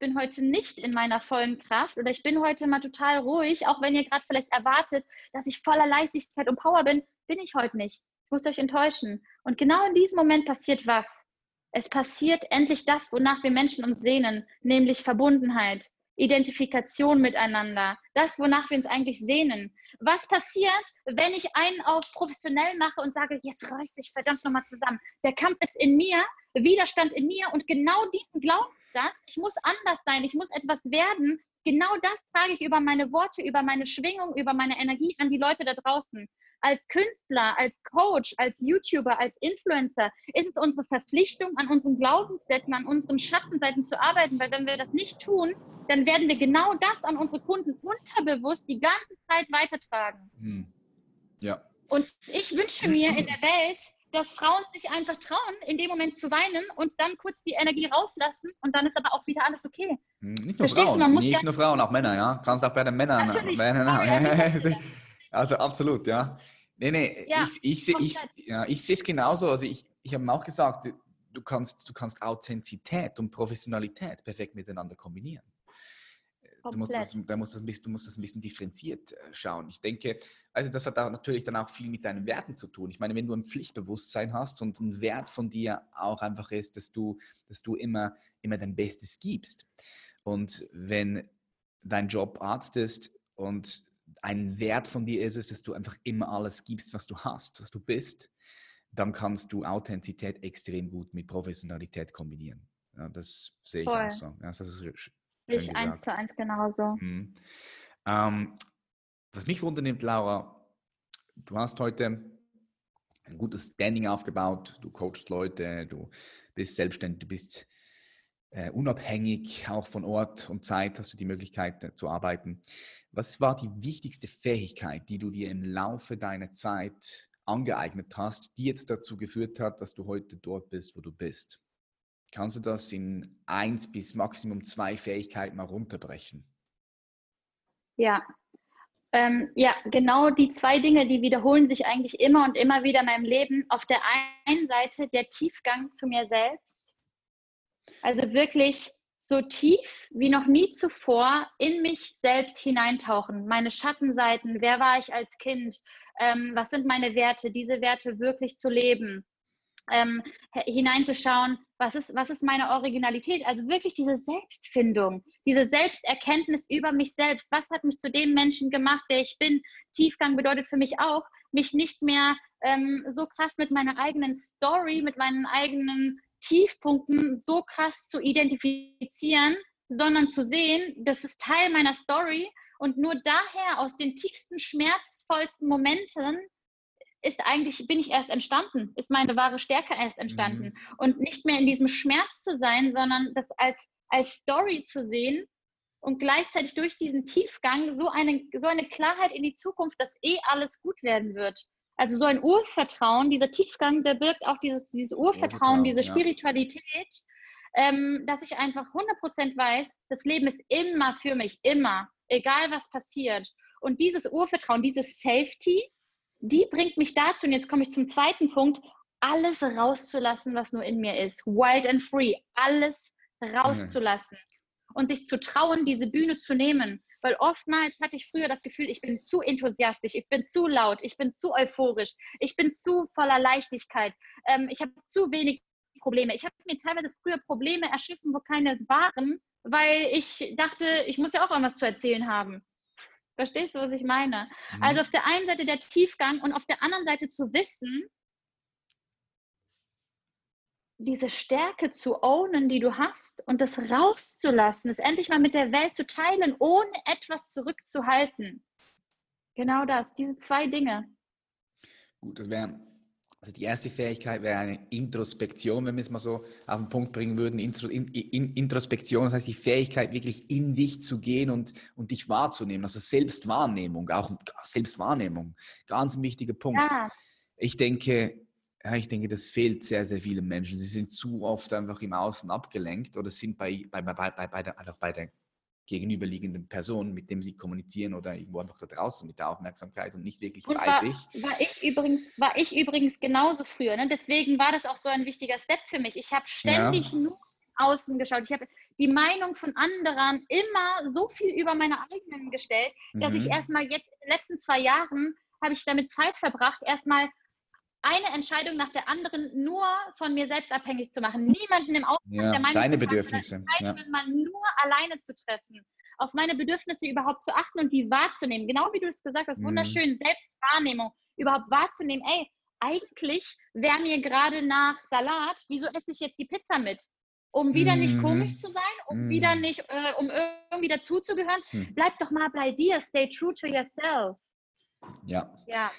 bin heute nicht in meiner vollen Kraft oder ich bin heute mal total ruhig, auch wenn ihr gerade vielleicht erwartet, dass ich voller Leichtigkeit und Power bin, bin ich heute nicht. Ich muss euch enttäuschen. Und genau in diesem Moment passiert was? Es passiert endlich das, wonach wir Menschen uns sehnen, nämlich Verbundenheit, Identifikation miteinander, das, wonach wir uns eigentlich sehnen. Was passiert, wenn ich einen auf professionell mache und sage, jetzt reiß dich verdammt nochmal zusammen. Der Kampf ist in mir, Widerstand in mir und genau diesen Glaubenssatz, ich muss anders sein, ich muss etwas werden, genau das trage ich über meine Worte, über meine Schwingung, über meine Energie an die Leute da draußen. Als Künstler, als Coach, als YouTuber, als Influencer ist es unsere Verpflichtung, an unseren Glaubenssätzen, an unseren Schattenseiten zu arbeiten, weil wenn wir das nicht tun, dann werden wir genau das an unsere Kunden unterbewusst die ganze Zeit weitertragen. Hm. Ja. Und ich wünsche mir in der Welt, dass Frauen sich einfach trauen, in dem Moment zu weinen und dann kurz die Energie rauslassen und dann ist aber auch wieder alles okay. Hm, nicht nur Verstehst Frauen, nicht nur Frauen, auch Männer, ja. Kannst auch bei den Männern. Natürlich. Männern [LAUGHS] also absolut, ja. Nee, nee, ja, ich, ich, ich, ich, ja, ich sehe es genauso. Also ich, ich habe auch gesagt, du kannst, du kannst Authentizität und Professionalität perfekt miteinander kombinieren. Du musst, das, da musst das, du musst das ein bisschen differenziert äh, schauen. Ich denke, also das hat auch natürlich dann auch viel mit deinen Werten zu tun. Ich meine, wenn du ein Pflichtbewusstsein hast und ein Wert von dir auch einfach ist, dass du, dass du immer, immer dein Bestes gibst. Und wenn dein Job Arzt ist und ein Wert von dir ist es, dass du einfach immer alles gibst, was du hast, was du bist, dann kannst du Authentizität extrem gut mit Professionalität kombinieren. Ja, das sehe ich Voll. auch so. Ja, das ist ich eins zu eins genauso. Mhm. Ähm, was mich wundernimmt, Laura, du hast heute ein gutes Standing aufgebaut, du coachst Leute, du bist selbstständig, du bist äh, unabhängig, auch von Ort und Zeit hast du die Möglichkeit äh, zu arbeiten. Was war die wichtigste Fähigkeit, die du dir im Laufe deiner Zeit angeeignet hast, die jetzt dazu geführt hat, dass du heute dort bist, wo du bist? Kannst du das in eins bis Maximum zwei Fähigkeiten mal runterbrechen? Ja. Ähm, ja, genau die zwei Dinge, die wiederholen sich eigentlich immer und immer wieder in meinem Leben. Auf der einen Seite der Tiefgang zu mir selbst. Also wirklich so tief wie noch nie zuvor in mich selbst hineintauchen. Meine Schattenseiten, wer war ich als Kind, ähm, was sind meine Werte, diese Werte wirklich zu leben ähm, hineinzuschauen, was ist, was ist meine Originalität? Also wirklich diese Selbstfindung, diese Selbsterkenntnis über mich selbst. Was hat mich zu dem Menschen gemacht, der ich bin? Tiefgang bedeutet für mich auch, mich nicht mehr ähm, so krass mit meiner eigenen Story, mit meinen eigenen Tiefpunkten so krass zu identifizieren, sondern zu sehen, das ist Teil meiner Story und nur daher aus den tiefsten, schmerzvollsten Momenten ist eigentlich, bin ich erst entstanden, ist meine wahre Stärke erst entstanden. Mhm. Und nicht mehr in diesem Schmerz zu sein, sondern das als, als Story zu sehen und gleichzeitig durch diesen Tiefgang so eine, so eine Klarheit in die Zukunft, dass eh alles gut werden wird. Also so ein Urvertrauen, dieser Tiefgang, der birgt auch dieses, dieses Urvertrauen, diese Spiritualität, ja. ähm, dass ich einfach 100% weiß, das Leben ist immer für mich, immer, egal was passiert. Und dieses Urvertrauen, dieses Safety, die bringt mich dazu, und jetzt komme ich zum zweiten Punkt, alles rauszulassen, was nur in mir ist. Wild and free. Alles rauszulassen. Und sich zu trauen, diese Bühne zu nehmen. Weil oftmals hatte ich früher das Gefühl, ich bin zu enthusiastisch, ich bin zu laut, ich bin zu euphorisch, ich bin zu voller Leichtigkeit, ähm, ich habe zu wenig Probleme. Ich habe mir teilweise früher Probleme erschiffen, wo keine waren, weil ich dachte, ich muss ja auch irgendwas zu erzählen haben. Verstehst du, was ich meine? Mhm. Also auf der einen Seite der Tiefgang und auf der anderen Seite zu wissen, diese Stärke zu ownen, die du hast und das rauszulassen, es endlich mal mit der Welt zu teilen, ohne etwas zurückzuhalten. Genau das, diese zwei Dinge. Gut, das wären also die erste Fähigkeit wäre eine Introspektion, wenn wir es mal so auf den Punkt bringen würden. Introspektion, das heißt die Fähigkeit, wirklich in dich zu gehen und, und dich wahrzunehmen. Also Selbstwahrnehmung, auch Selbstwahrnehmung, ganz ein wichtiger Punkt. Ja. Ich denke, ja, ich denke, das fehlt sehr, sehr vielen Menschen. Sie sind zu oft einfach im Außen abgelenkt oder sind bei, bei, bei, bei, bei der, einfach bei der gegenüberliegenden Person, mit dem sie kommunizieren oder irgendwo einfach da draußen mit der Aufmerksamkeit und nicht wirklich und bei war, sich. War ich übrigens, war ich übrigens genauso früher. Ne? Deswegen war das auch so ein wichtiger Step für mich. Ich habe ständig ja. nur außen geschaut. Ich habe die Meinung von anderen immer so viel über meine eigenen gestellt, dass mhm. ich erstmal jetzt in den letzten zwei Jahren habe ich damit Zeit verbracht, erstmal eine Entscheidung nach der anderen nur von mir selbst abhängig zu machen. Niemanden im Außen ja, der Meinung deine zu Bedürfnisse. Ja. man nur alleine zu treffen, auf meine Bedürfnisse überhaupt zu achten und die wahrzunehmen. Genau wie du es gesagt hast, mhm. wunderschön, Selbstwahrnehmung, überhaupt wahrzunehmen, ey, eigentlich wäre mir gerade nach Salat, wieso esse ich jetzt die Pizza mit? Um wieder mm. nicht mhm. komisch zu sein, um mm. wieder nicht, äh, um irgendwie dazuzugehören. Hm. Bleib doch mal bei dir, stay true to yourself. Ja. Ja.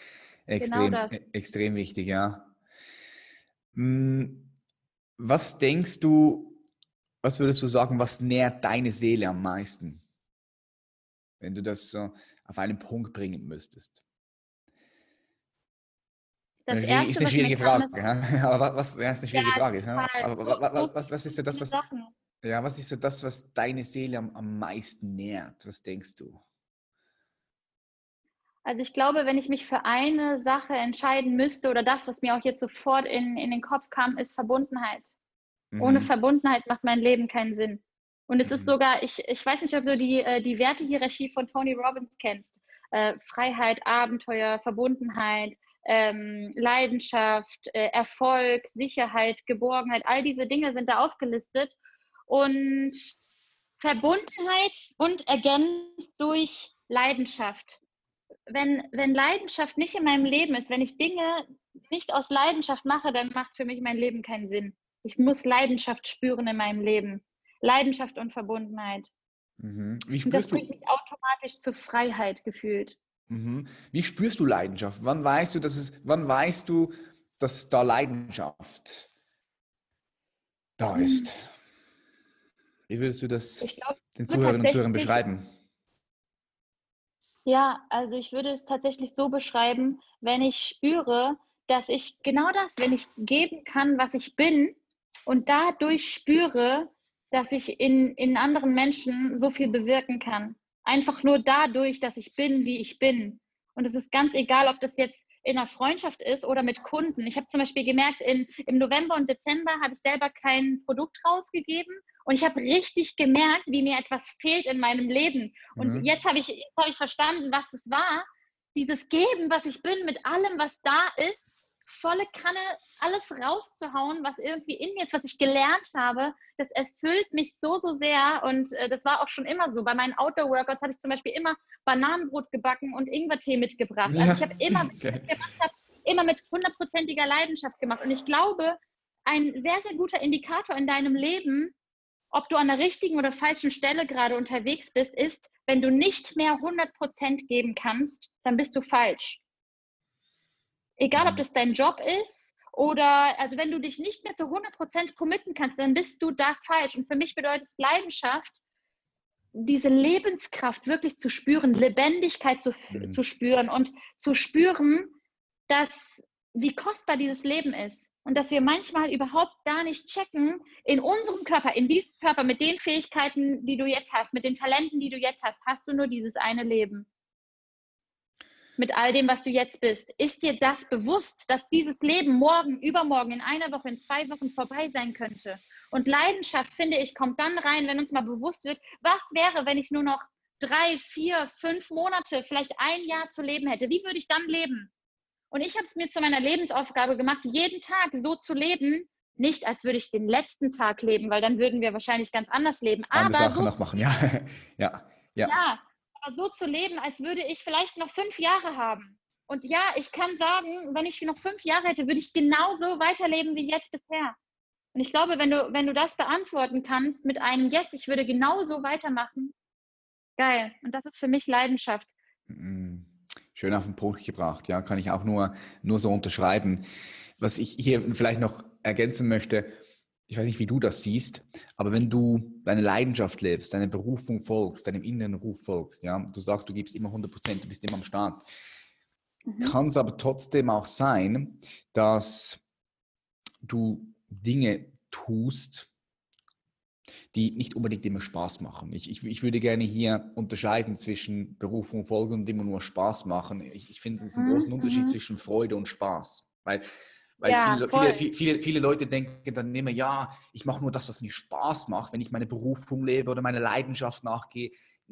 Genau extrem, genau extrem wichtig, ja. Hm, was denkst du, was würdest du sagen, was nährt deine Seele am meisten? Wenn du das so auf einen Punkt bringen müsstest. Das ist Erste, ist eine schwierige Frage. Ja? [LAUGHS] Aber was, ja, ist eine schwierige Ja, Frage. Ja? Aber was, was, was ist so das, was, ja, was ist so das, was deine Seele am, am meisten nährt? Was denkst du? Also ich glaube, wenn ich mich für eine Sache entscheiden müsste oder das, was mir auch jetzt sofort in, in den Kopf kam, ist Verbundenheit. Ohne Mhm. Verbundenheit macht mein Leben keinen Sinn. Und es Mhm. ist sogar, ich, ich weiß nicht, ob du die, äh, die Wertehierarchie von Tony Robbins kennst. Äh, Freiheit, Abenteuer, Verbundenheit, ähm, Leidenschaft, äh, Erfolg, Sicherheit, Geborgenheit, all diese Dinge sind da aufgelistet. Und Verbundenheit und ergänzt durch Leidenschaft. Wenn, wenn Leidenschaft nicht in meinem Leben ist, wenn ich Dinge nicht aus Leidenschaft mache, dann macht für mich mein Leben keinen Sinn. Ich muss Leidenschaft spüren in meinem Leben. Leidenschaft und Verbundenheit. Mhm. Wie Und das bringt mich automatisch zur Freiheit gefühlt. mhm. Wie spürst du Leidenschaft? Wann weißt du, dass es, wann weißt du, dass da Leidenschaft da Hm. ist? Wie würdest du das Ich glaube, den Zuhörerinnen und Zuhörern beschreiben? Ja, also ich würde es tatsächlich so beschreiben, wenn ich spüre, dass ich genau das, wenn ich geben kann, was ich bin und dadurch spüre, dass ich in, in anderen Menschen so viel bewirken kann. Einfach nur dadurch, dass ich bin, wie ich bin. Und es ist ganz egal, ob das jetzt in einer Freundschaft ist oder mit Kunden. Ich habe zum Beispiel gemerkt, in, im November und Dezember habe ich selber kein Produkt rausgegeben und ich habe richtig gemerkt, wie mir etwas fehlt in meinem Leben. Und Mhm. jetzt habe ich, jetzt habe ich verstanden, was es war. Dieses Geben, was ich bin, mit allem, was da ist, volle Kanne, alles rauszuhauen, was irgendwie in mir ist, was ich gelernt habe, das erfüllt mich so, so sehr. Und äh, das war auch schon immer so. Bei meinen Outdoor-Workouts habe ich zum Beispiel immer Bananenbrot gebacken und Ingwertee mitgebracht. Also ich habe immer, [LAUGHS] Okay. gemacht habe, immer mit hundertprozentiger Leidenschaft gemacht. Und ich glaube, ein sehr, sehr guter Indikator in deinem Leben, ob du an der richtigen oder falschen Stelle gerade unterwegs bist, ist, wenn du nicht mehr 100% geben kannst, dann bist du falsch. Egal, ob Mhm. das dein Job ist oder, also wenn du dich nicht mehr zu 100% committen kannst, dann bist du da falsch. Und für mich bedeutet Leidenschaft, diese Lebenskraft wirklich zu spüren, Lebendigkeit zu, Mhm. zu spüren und zu spüren, dass, wie kostbar dieses Leben ist. Und dass wir manchmal überhaupt gar nicht checken, in unserem Körper, in diesem Körper, mit den Fähigkeiten, die du jetzt hast, mit den Talenten, die du jetzt hast, hast du nur dieses eine Leben. Mit all dem, was du jetzt bist. Ist dir das bewusst, dass dieses Leben morgen, übermorgen, in einer Woche, in zwei Wochen vorbei sein könnte? Und Leidenschaft, finde ich, kommt dann rein, wenn uns mal bewusst wird, was wäre, wenn ich nur noch drei, vier, fünf Monate, vielleicht ein Jahr zu leben hätte? Wie würde ich dann leben? Und ich habe es mir zu meiner Lebensaufgabe gemacht, jeden Tag so zu leben, nicht als würde ich den letzten Tag leben, weil dann würden wir wahrscheinlich ganz anders leben. Andere Aber Sachen so, noch machen, ja. [LAUGHS] ja. Ja. ja, aber so zu leben, als würde ich vielleicht noch fünf Jahre haben. Und ja, ich kann sagen, wenn ich noch fünf Jahre hätte, würde ich genauso weiterleben wie jetzt bisher. Und ich glaube, wenn du, wenn du das beantworten kannst mit einem Yes, ich würde genauso weitermachen, geil. Und das ist für mich Leidenschaft. Mm, Schön auf den Punkt gebracht, ja, kann ich auch nur, nur so unterschreiben. Was ich hier vielleicht noch ergänzen möchte, ich weiß nicht, wie du das siehst, aber wenn du deine Leidenschaft lebst, deine Berufung folgst, deinem inneren Ruf folgst, ja, du sagst, du gibst immer 100 Prozent, du bist immer am Start, Mhm. kann es aber trotzdem auch sein, dass du Dinge tust, die nicht unbedingt immer Spaß machen. Ich, ich, ich würde gerne hier unterscheiden zwischen Berufung, Folge und immer nur Spaß machen. Ich, ich finde, es ist ein Mhm, großen Unterschied mhm. zwischen Freude und Spaß. Weil, weil Ja, viele, viele, viele, viele Leute denken dann immer, ja, ich mache nur das, was mir Spaß macht, wenn ich meine Berufung lebe oder meine Leidenschaft nachgehe.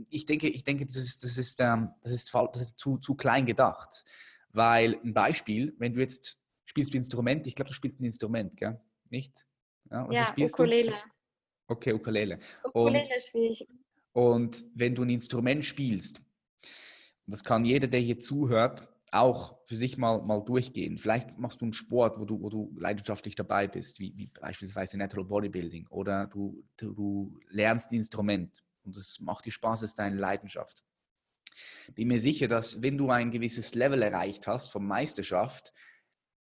Ich denke, ich denke das, ist, das, ist, ähm, das, ist, das ist zu, zu klein gedacht. Weil ein Beispiel, wenn du jetzt spielst du Instrument, ich glaube, du spielst ein Instrument, gell? Nicht? Ja, was ja, spielst Ukulele. du? Okay, Ukulele. Ukulele spiele ich. Und wenn du ein Instrument spielst, und das kann jeder, der hier zuhört, auch für sich mal, mal durchgehen. Vielleicht machst du einen Sport, wo du, wo du leidenschaftlich dabei bist, wie, wie beispielsweise Natural Bodybuilding, oder du, du, lernst ein Instrument und es macht dir Spaß, es ist deine Leidenschaft. Bin mir sicher, dass wenn du ein gewisses Level erreicht hast von Meisterschaft,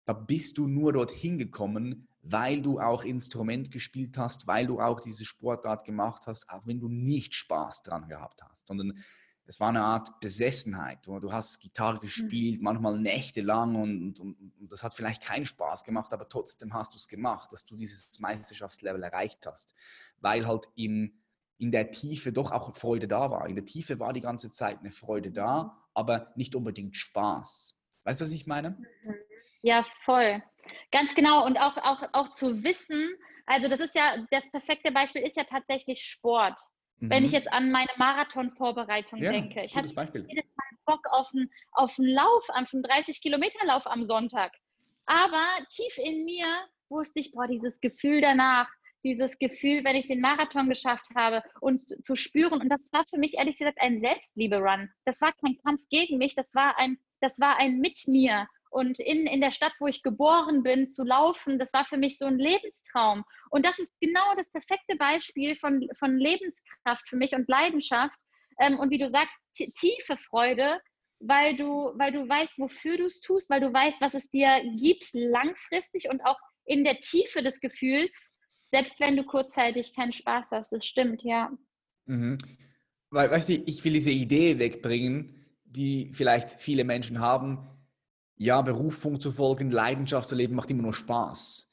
da bist du nur dorthin gekommen, weil du auch Instrument gespielt hast, weil du auch diese Sportart gemacht hast, auch wenn du nicht Spaß dran gehabt hast, sondern es war eine Art Besessenheit. Du, du hast Gitarre gespielt, mhm. manchmal nächtelang und, und, und, das hat vielleicht keinen Spaß gemacht, aber trotzdem hast du es gemacht, dass du dieses Meisterschaftslevel erreicht hast, weil halt in, in der Tiefe doch auch Freude da war. In der Tiefe war die ganze Zeit eine Freude da, aber nicht unbedingt Spaß. Weißt du, was ich meine? Mhm. Ja, voll. Ganz genau. Und auch, auch, auch zu wissen, also das ist ja, das perfekte Beispiel ist ja tatsächlich Sport. Mhm. Wenn ich mhm. jetzt an meine Marathonvorbereitung ja, denke. Ich hatte Beispiel. jedes Mal Bock auf einen, auf einen Lauf, auf einen 30-Kilometer-Lauf am Sonntag. Aber tief in mir wusste ich, boah, dieses Gefühl danach, dieses Gefühl, wenn ich den Marathon geschafft habe und zu spüren. Und das war für mich ehrlich gesagt ein Selbstliebe-Run. Das war kein Kampf gegen mich, das war ein, das war ein mit mir und in, in der Stadt, wo ich geboren bin, zu laufen, das war für mich so ein Lebenstraum. Und das ist genau das perfekte Beispiel von, von Lebenskraft für mich und Leidenschaft. Ähm, und wie du sagst, tiefe Freude, weil du, weil du weißt, wofür du es tust, weil du weißt, was es dir gibt langfristig und auch in der Tiefe des Gefühls, selbst wenn du kurzzeitig keinen Spaß hast. Das stimmt, ja. Mhm. Weil, weißt du, ich will diese Idee wegbringen, die vielleicht viele Menschen haben, ja, Berufung zu folgen, Leidenschaft zu leben, macht immer nur Spaß.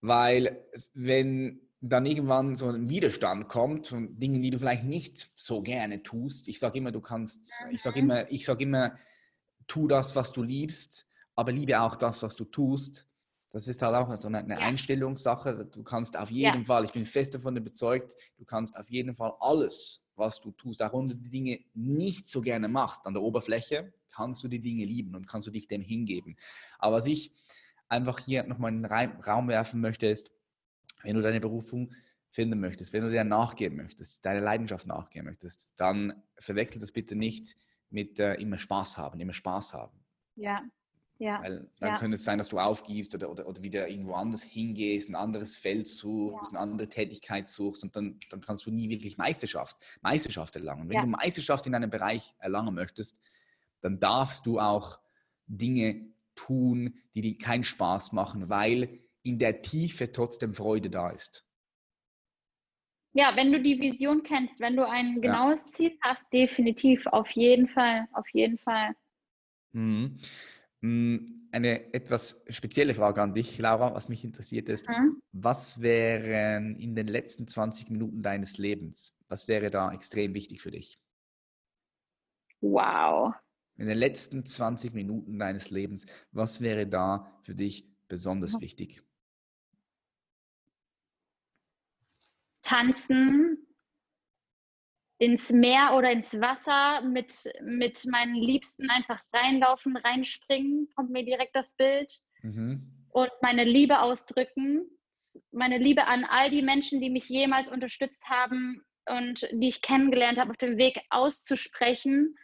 Weil wenn dann irgendwann so ein Widerstand kommt von Dingen, die du vielleicht nicht so gerne tust. Ich sage immer, du kannst, ich sage mhm. immer, ich sage immer, tu das, was du liebst, aber liebe auch das, was du tust. Das ist halt auch so eine, ja. Einstellungssache. Du kannst auf jeden ja. Fall, ich bin fest davon überzeugt, du kannst auf jeden Fall alles, was du tust, auch wenn du die Dinge nicht so gerne machst an der Oberfläche, kannst du die Dinge lieben und kannst du dich dem hingeben. Aber was ich einfach hier nochmal in den Raum werfen möchte, ist, wenn du deine Berufung finden möchtest, wenn du dir nachgehen möchtest, deine Leidenschaft nachgehen möchtest, dann verwechsel das bitte nicht mit äh, immer Spaß haben, immer Spaß haben. Ja. Ja, Weil dann ja. könnte es sein, dass du aufgibst oder, oder, oder wieder irgendwo anders hingehst, ein anderes Feld suchst, ja. eine andere Tätigkeit suchst und dann, dann kannst du nie wirklich Meisterschaft, Meisterschaft erlangen. Wenn ja. du Meisterschaft in einem Bereich erlangen möchtest, dann darfst du auch Dinge tun, die dir keinen Spaß machen, weil in der Tiefe trotzdem Freude da ist. Ja, wenn du die Vision kennst, wenn du ein genaues ja. Ziel hast, definitiv, auf jeden Fall, auf jeden Fall. Mhm. Mm, eine etwas spezielle Frage an dich, Laura, was mich interessiert ist, mhm. was wären in den letzten 20 Minuten deines Lebens, was wäre da extrem wichtig für dich? Wow, in den letzten 20 Minuten deines Lebens, was wäre da für dich besonders wichtig? Tanzen ins Meer oder ins Wasser mit, mit meinen Liebsten einfach reinlaufen, reinspringen, kommt mir direkt das Bild. Mhm. Und meine Liebe ausdrücken, meine Liebe an all die Menschen, die mich jemals unterstützt haben und die ich kennengelernt habe, auf dem Weg auszusprechen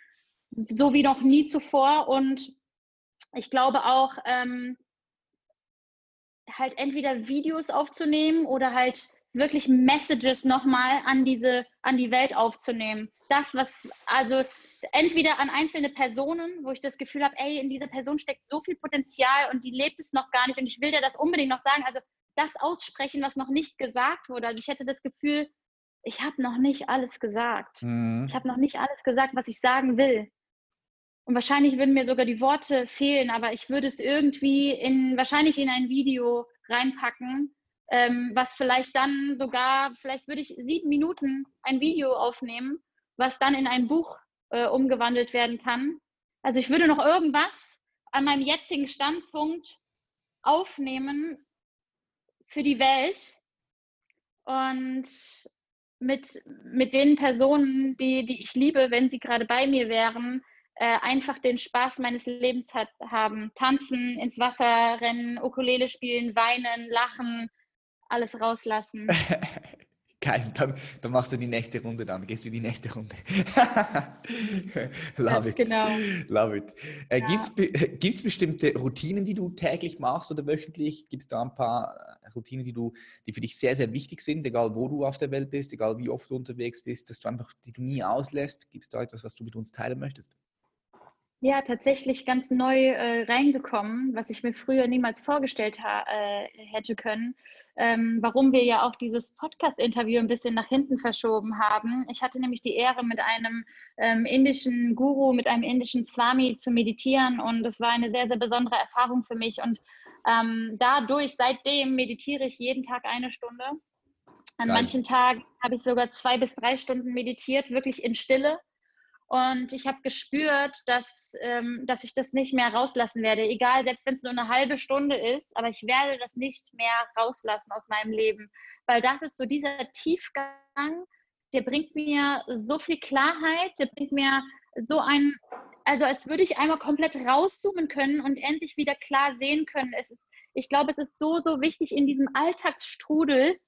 so wie noch nie zuvor. Und ich glaube auch, ähm, halt entweder Videos aufzunehmen oder halt wirklich Messages nochmal an diese, an die Welt aufzunehmen. Das, was, also entweder an einzelne Personen, wo ich das Gefühl habe, ey, in dieser Person steckt so viel Potenzial und die lebt es noch gar nicht und ich will dir das unbedingt noch sagen. Also das aussprechen, was noch nicht gesagt wurde. Also ich hätte das Gefühl, ich habe noch nicht alles gesagt. Mhm. Ich habe noch nicht alles gesagt, was ich sagen will. Und wahrscheinlich würden mir sogar die Worte fehlen, aber ich würde es irgendwie in, wahrscheinlich in ein Video reinpacken, ähm, was vielleicht dann sogar, vielleicht würde ich sieben Minuten ein Video aufnehmen, was dann in ein Buch äh, umgewandelt werden kann. Also ich würde noch irgendwas an meinem jetzigen Standpunkt aufnehmen für die Welt und mit, mit den Personen, die, die ich liebe, wenn sie gerade bei mir wären, äh, einfach den Spaß meines Lebens hat, haben. Tanzen, ins Wasser rennen, Ukulele spielen, weinen, lachen, alles rauslassen. [LAUGHS] Geil, dann, dann machst du die nächste Runde dann, gehst du die nächste Runde. [LAUGHS] Love it. Genau. Love it. Äh, ja. Gibt es [LAUGHS] bestimmte Routinen, die du täglich machst oder wöchentlich? Gibt es da ein paar äh, Routinen, die, du, die für dich sehr, sehr wichtig sind, egal wo du auf der Welt bist, egal wie oft du unterwegs bist, dass du einfach, die du nie auslässt? Gibt es da etwas, was du mit uns teilen möchtest? Ja tatsächlich ganz neu äh, reingekommen, was ich mir früher niemals vorgestellt äh, hätte können. Ähm, warum wir ja auch dieses Podcast-Interview ein bisschen nach hinten verschoben haben. Ich hatte nämlich die Ehre, mit einem ähm, indischen Guru, mit einem indischen Swami zu meditieren und es war eine sehr, sehr besondere Erfahrung für mich. Und ähm, dadurch, seitdem meditiere ich jeden Tag eine Stunde. An Geil. manchen Tagen habe ich sogar zwei bis drei Stunden meditiert, wirklich in Stille und ich habe gespürt, dass, ähm, dass ich das nicht mehr rauslassen werde, egal, selbst wenn es nur eine halbe Stunde ist, aber ich werde das nicht mehr rauslassen aus meinem Leben, weil das ist so dieser Tiefgang, der bringt mir so viel Klarheit, der bringt mir so ein, also als würde ich einmal komplett rauszoomen können und endlich wieder klar sehen können. Es ist, ich glaube, es ist so, so wichtig in diesem Alltagsstrudel,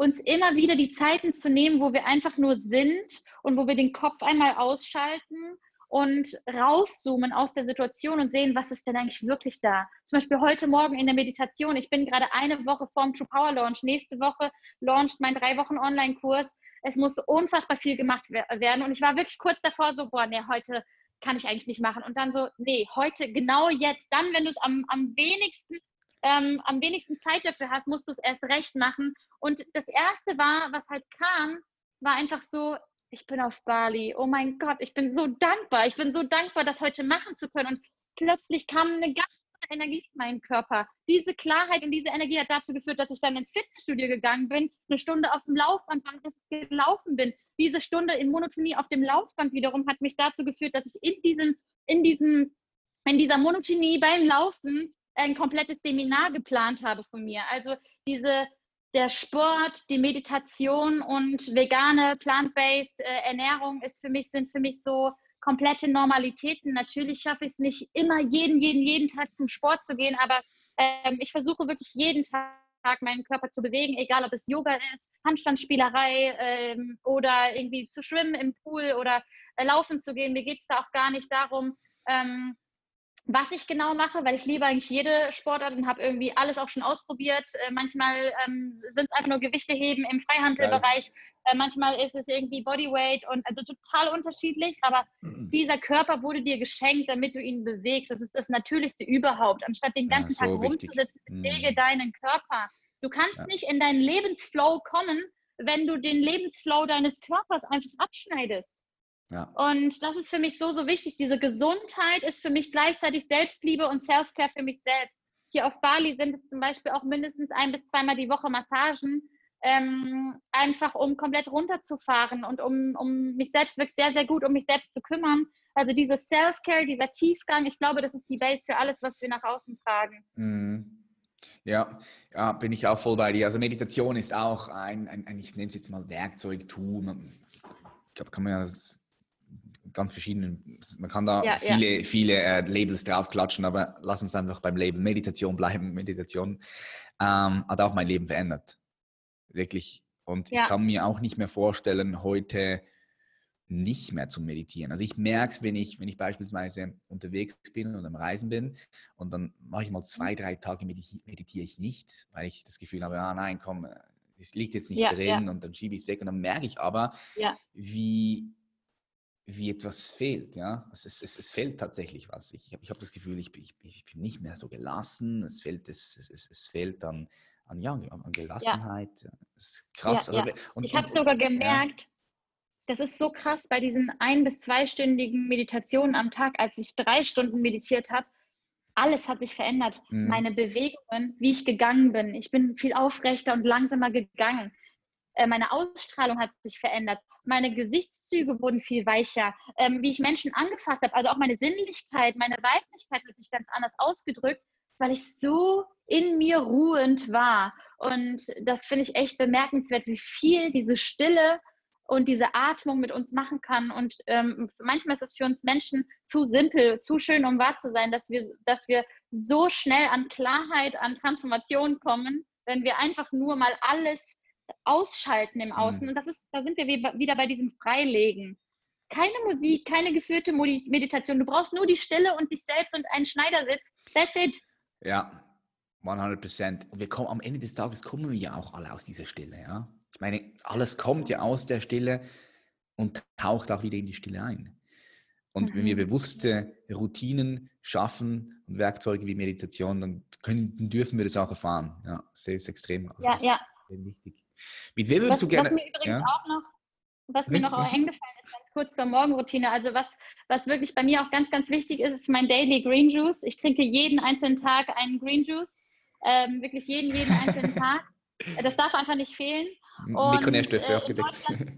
uns immer wieder die Zeiten zu nehmen, wo wir einfach nur sind und wo wir den Kopf einmal ausschalten und rauszoomen aus der Situation und sehen, was ist denn eigentlich wirklich da. Zum Beispiel heute Morgen in der Meditation. Ich bin gerade eine Woche vorm True Power Launch. Nächste Woche launcht mein drei Wochen Online-Kurs. Es muss unfassbar viel gemacht werden. Und ich war wirklich kurz davor so, boah, nee, heute kann ich eigentlich nicht machen. Und dann so, nee, heute, genau jetzt, dann, wenn du es am, am wenigsten ähm, am wenigsten Zeit dafür hast, musst du es erst recht machen. Und das Erste war, was halt kam, war einfach so, ich bin auf Bali. Oh mein Gott, ich bin so dankbar. Ich bin so dankbar, das heute machen zu können. Und plötzlich kam eine ganz andere Energie in meinen Körper. Diese Klarheit und diese Energie hat dazu geführt, dass ich dann ins Fitnessstudio gegangen bin, eine Stunde auf dem Laufband gelaufen bin. Diese Stunde in Monotonie auf dem Laufband wiederum hat mich dazu geführt, dass ich in diesem, in diesem, in dieser Monotonie beim Laufen ein komplettes Seminar geplant habe von mir. Also diese, der Sport, die Meditation und vegane, plant-based äh, Ernährung ist für mich, sind für mich so komplette Normalitäten. Natürlich schaffe ich es nicht immer jeden, jeden, jeden Tag zum Sport zu gehen, aber ähm, ich versuche wirklich jeden Tag meinen Körper zu bewegen, egal ob es Yoga ist, Handstandspielerei ähm, oder irgendwie zu schwimmen im Pool oder äh, laufen zu gehen. Mir geht es da auch gar nicht darum, ähm, was ich genau mache, weil ich liebe eigentlich jede Sportart und habe irgendwie alles auch schon ausprobiert. Äh, manchmal ähm, sind es einfach nur Gewichte heben im Freihandelbereich, äh, manchmal ist es irgendwie Bodyweight und also total unterschiedlich, aber mhm. dieser Körper wurde dir geschenkt, damit du ihn bewegst. Das ist das Natürlichste überhaupt. Anstatt den ganzen ja, so Tag rumzusitzen, bewege mhm. deinen Körper. Du kannst ja. nicht in deinen Lebensflow kommen, wenn du den Lebensflow deines Körpers einfach abschneidest. Ja. Und das ist für mich so, so wichtig. Diese Gesundheit ist für mich gleichzeitig Selbstliebe und Self-Care für mich selbst. Hier auf Bali sind es zum Beispiel auch mindestens ein bis zweimal die Woche Massagen, ähm, einfach um komplett runterzufahren und um, um mich selbst wirklich sehr, sehr gut um mich selbst zu kümmern. Also diese Self-Care, dieser Tiefgang, ich glaube, das ist die Welt für alles, was wir nach außen tragen. Mhm. Ja, ja, bin ich auch voll bei dir. Also Meditation ist auch ein, ein, ein ich nenne es jetzt mal Werkzeug, Tool. Ich glaube, kann man ja das ganz verschiedenen, man kann da ja, viele, ja. viele äh, Labels draufklatschen, aber lass uns einfach beim Label Meditation [LAUGHS] bleiben. Meditation ähm, hat auch mein Leben verändert. Wirklich. Und ja. ich kann mir auch nicht mehr vorstellen, heute nicht mehr zu meditieren. Also ich merke es, wenn ich, wenn ich beispielsweise unterwegs bin und am Reisen bin und dann mache ich mal zwei, drei Tage meditiere ich nicht, weil ich das Gefühl habe, ah nein, komm, es liegt jetzt nicht drin und dann schiebe ich es weg und dann merke ich aber, wie wie etwas fehlt. Ja? Es, es, es, fehlt tatsächlich was. Ich, ich habe das Gefühl, ich, ich, ich, bin nicht mehr so gelassen. Es fehlt, es, es, es fehlt an, an, ja, an Gelassenheit. Ja. Krass. Ja, ja. Und, ich habe sogar gemerkt, das ist so krass bei diesen ein- bis zweistündigen Meditationen am Tag, als ich drei Stunden meditiert habe. Alles hat sich verändert. Mhm. Meine Bewegungen, wie ich gegangen bin. Ich bin viel aufrechter und langsamer gegangen. Äh, meine Ausstrahlung hat sich verändert, meine Gesichtszüge wurden viel weicher, ähm, wie ich Menschen angefasst habe, also auch meine Sinnlichkeit, meine Weiblichkeit hat sich ganz anders ausgedrückt, weil ich so in mir ruhend war. Und das finde ich echt bemerkenswert, wie viel diese Stille und diese Atmung mit uns machen kann. Und ähm, manchmal ist es für uns Menschen zu simpel, zu schön, um wahr zu sein, dass wir, dass wir so schnell an Klarheit, an Transformation kommen, wenn wir einfach nur mal alles ausschalten im Außen. Mhm. Und das ist, da sind wir wieder bei diesem Freilegen. Keine Musik, keine geführte Meditation. Du brauchst nur die Stille und dich selbst und einen Schneidersitz. That's it. Ja, 100 Prozent. Und wir kommen am Ende des Tages kommen wir ja auch alle aus dieser Stille. Ja, ich meine, alles kommt ja aus der Stille und taucht auch wieder in die Stille ein. Und mhm. wenn wir mhm. bewusste Routinen schaffen und Werkzeuge wie Meditation, dann können, dürfen wir das auch erfahren. Ja, sehr, sehr extrem. Also ja, ja. Sehr wichtig. Mit wem würdest was, du gerne... Was mir übrigens ja? auch noch, was mir noch eingefallen ist, ganz kurz zur Morgenroutine, also was, was wirklich bei mir auch ganz, ganz wichtig ist, ist mein Daily Green Juice. Ich trinke jeden einzelnen Tag einen Green Juice, ähm, wirklich jeden, jeden einzelnen Tag. [LAUGHS] Das darf einfach nicht fehlen. Mikronährstoffe äh, auch gedeckt. [LAUGHS]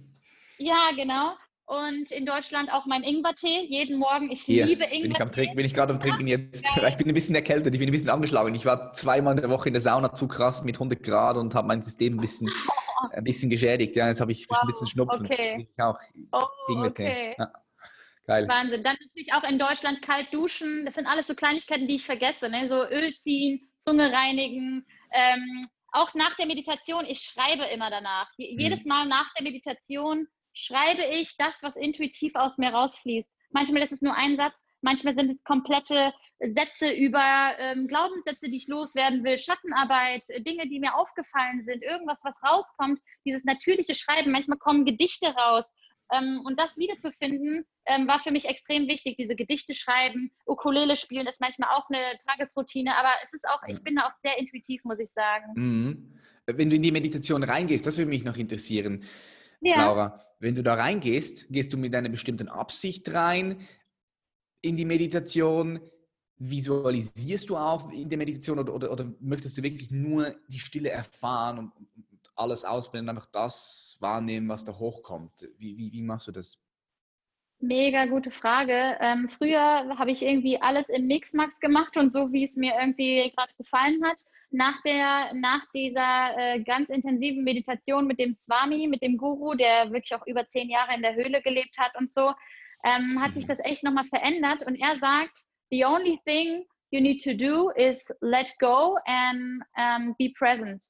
Ja, genau. Und in Deutschland auch mein Ingwertee jeden Morgen. Ich Hier, liebe Ingwertee. Bin ich, am Trinken, bin ich gerade am Trinken jetzt. Ja. [LAUGHS] Ich bin ein bisschen erkältet, ich bin ein bisschen angeschlagen. Ich war zweimal in der Woche in der Sauna zu krass mit 100 Grad und habe mein System ein bisschen, oh. [LAUGHS] ein bisschen geschädigt. Ja, jetzt habe ich wow. ein bisschen Schnupfen. Okay. Ich auch oh, Ingwertee. Okay. Ja. Geil. Wahnsinn. Dann natürlich auch in Deutschland kalt duschen. Das sind alles so Kleinigkeiten, die ich vergesse. Ne? So Öl ziehen, Zunge reinigen. Ähm, auch nach der Meditation, ich schreibe immer danach. Hm. Jedes Mal nach der Meditation schreibe ich das, was intuitiv aus mir rausfließt. Manchmal ist es nur ein Satz, manchmal sind es komplette Sätze über ähm, Glaubenssätze, die ich loswerden will, Schattenarbeit, Dinge, die mir aufgefallen sind, irgendwas, was rauskommt, dieses natürliche Schreiben. Manchmal kommen Gedichte raus. Ähm, und das wiederzufinden, ähm, war für mich extrem wichtig. Diese Gedichte schreiben, Ukulele spielen ist manchmal auch eine Tagesroutine, aber es ist auch, ich bin da auch sehr intuitiv, muss ich sagen. Mhm. Wenn du in die Meditation reingehst, das würde mich noch interessieren ja. Laura. Wenn du da reingehst, gehst du mit einer bestimmten Absicht rein in die Meditation? Visualisierst du auch in der Meditation oder, oder, oder möchtest du wirklich nur die Stille erfahren und, und alles ausblenden, einfach das wahrnehmen, was da hochkommt? Wie, wie, wie machst du das? Mega gute Frage. Ähm, früher habe ich irgendwie alles in Mixmax gemacht und so, wie es mir irgendwie gerade gefallen hat nach, der, nach dieser äh, ganz intensiven Meditation mit dem Swami, mit dem Guru, der wirklich auch über zehn Jahre in der Höhle gelebt hat und so, ähm, hat sich das echt nochmal verändert. Und er sagt, the only thing you need to do is let go and um, be present.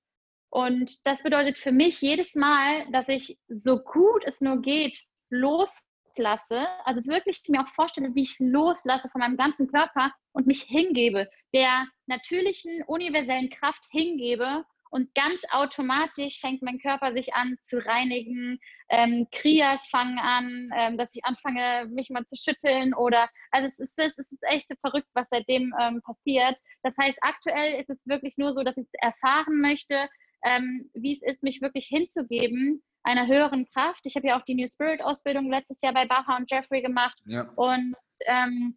Und das bedeutet für mich jedes Mal, dass ich so gut es nur geht, los loslasse, also wirklich mir auch vorstelle, wie ich loslasse von meinem ganzen Körper und mich hingebe, der natürlichen, universellen Kraft hingebe und ganz automatisch fängt mein Körper sich an zu reinigen. Ähm, Kriyas fangen an, ähm, dass ich anfange, mich mal zu schütteln oder, also es ist, es ist echt verrückt, was seitdem ähm, passiert. Das heißt, aktuell ist es wirklich nur so, dass ich erfahren möchte, ähm, wie es ist, mich wirklich hinzugeben einer höheren Kraft. Ich habe ja auch die New Spirit Ausbildung letztes Jahr bei Baha und Jeffrey gemacht. Ja. Und, ähm,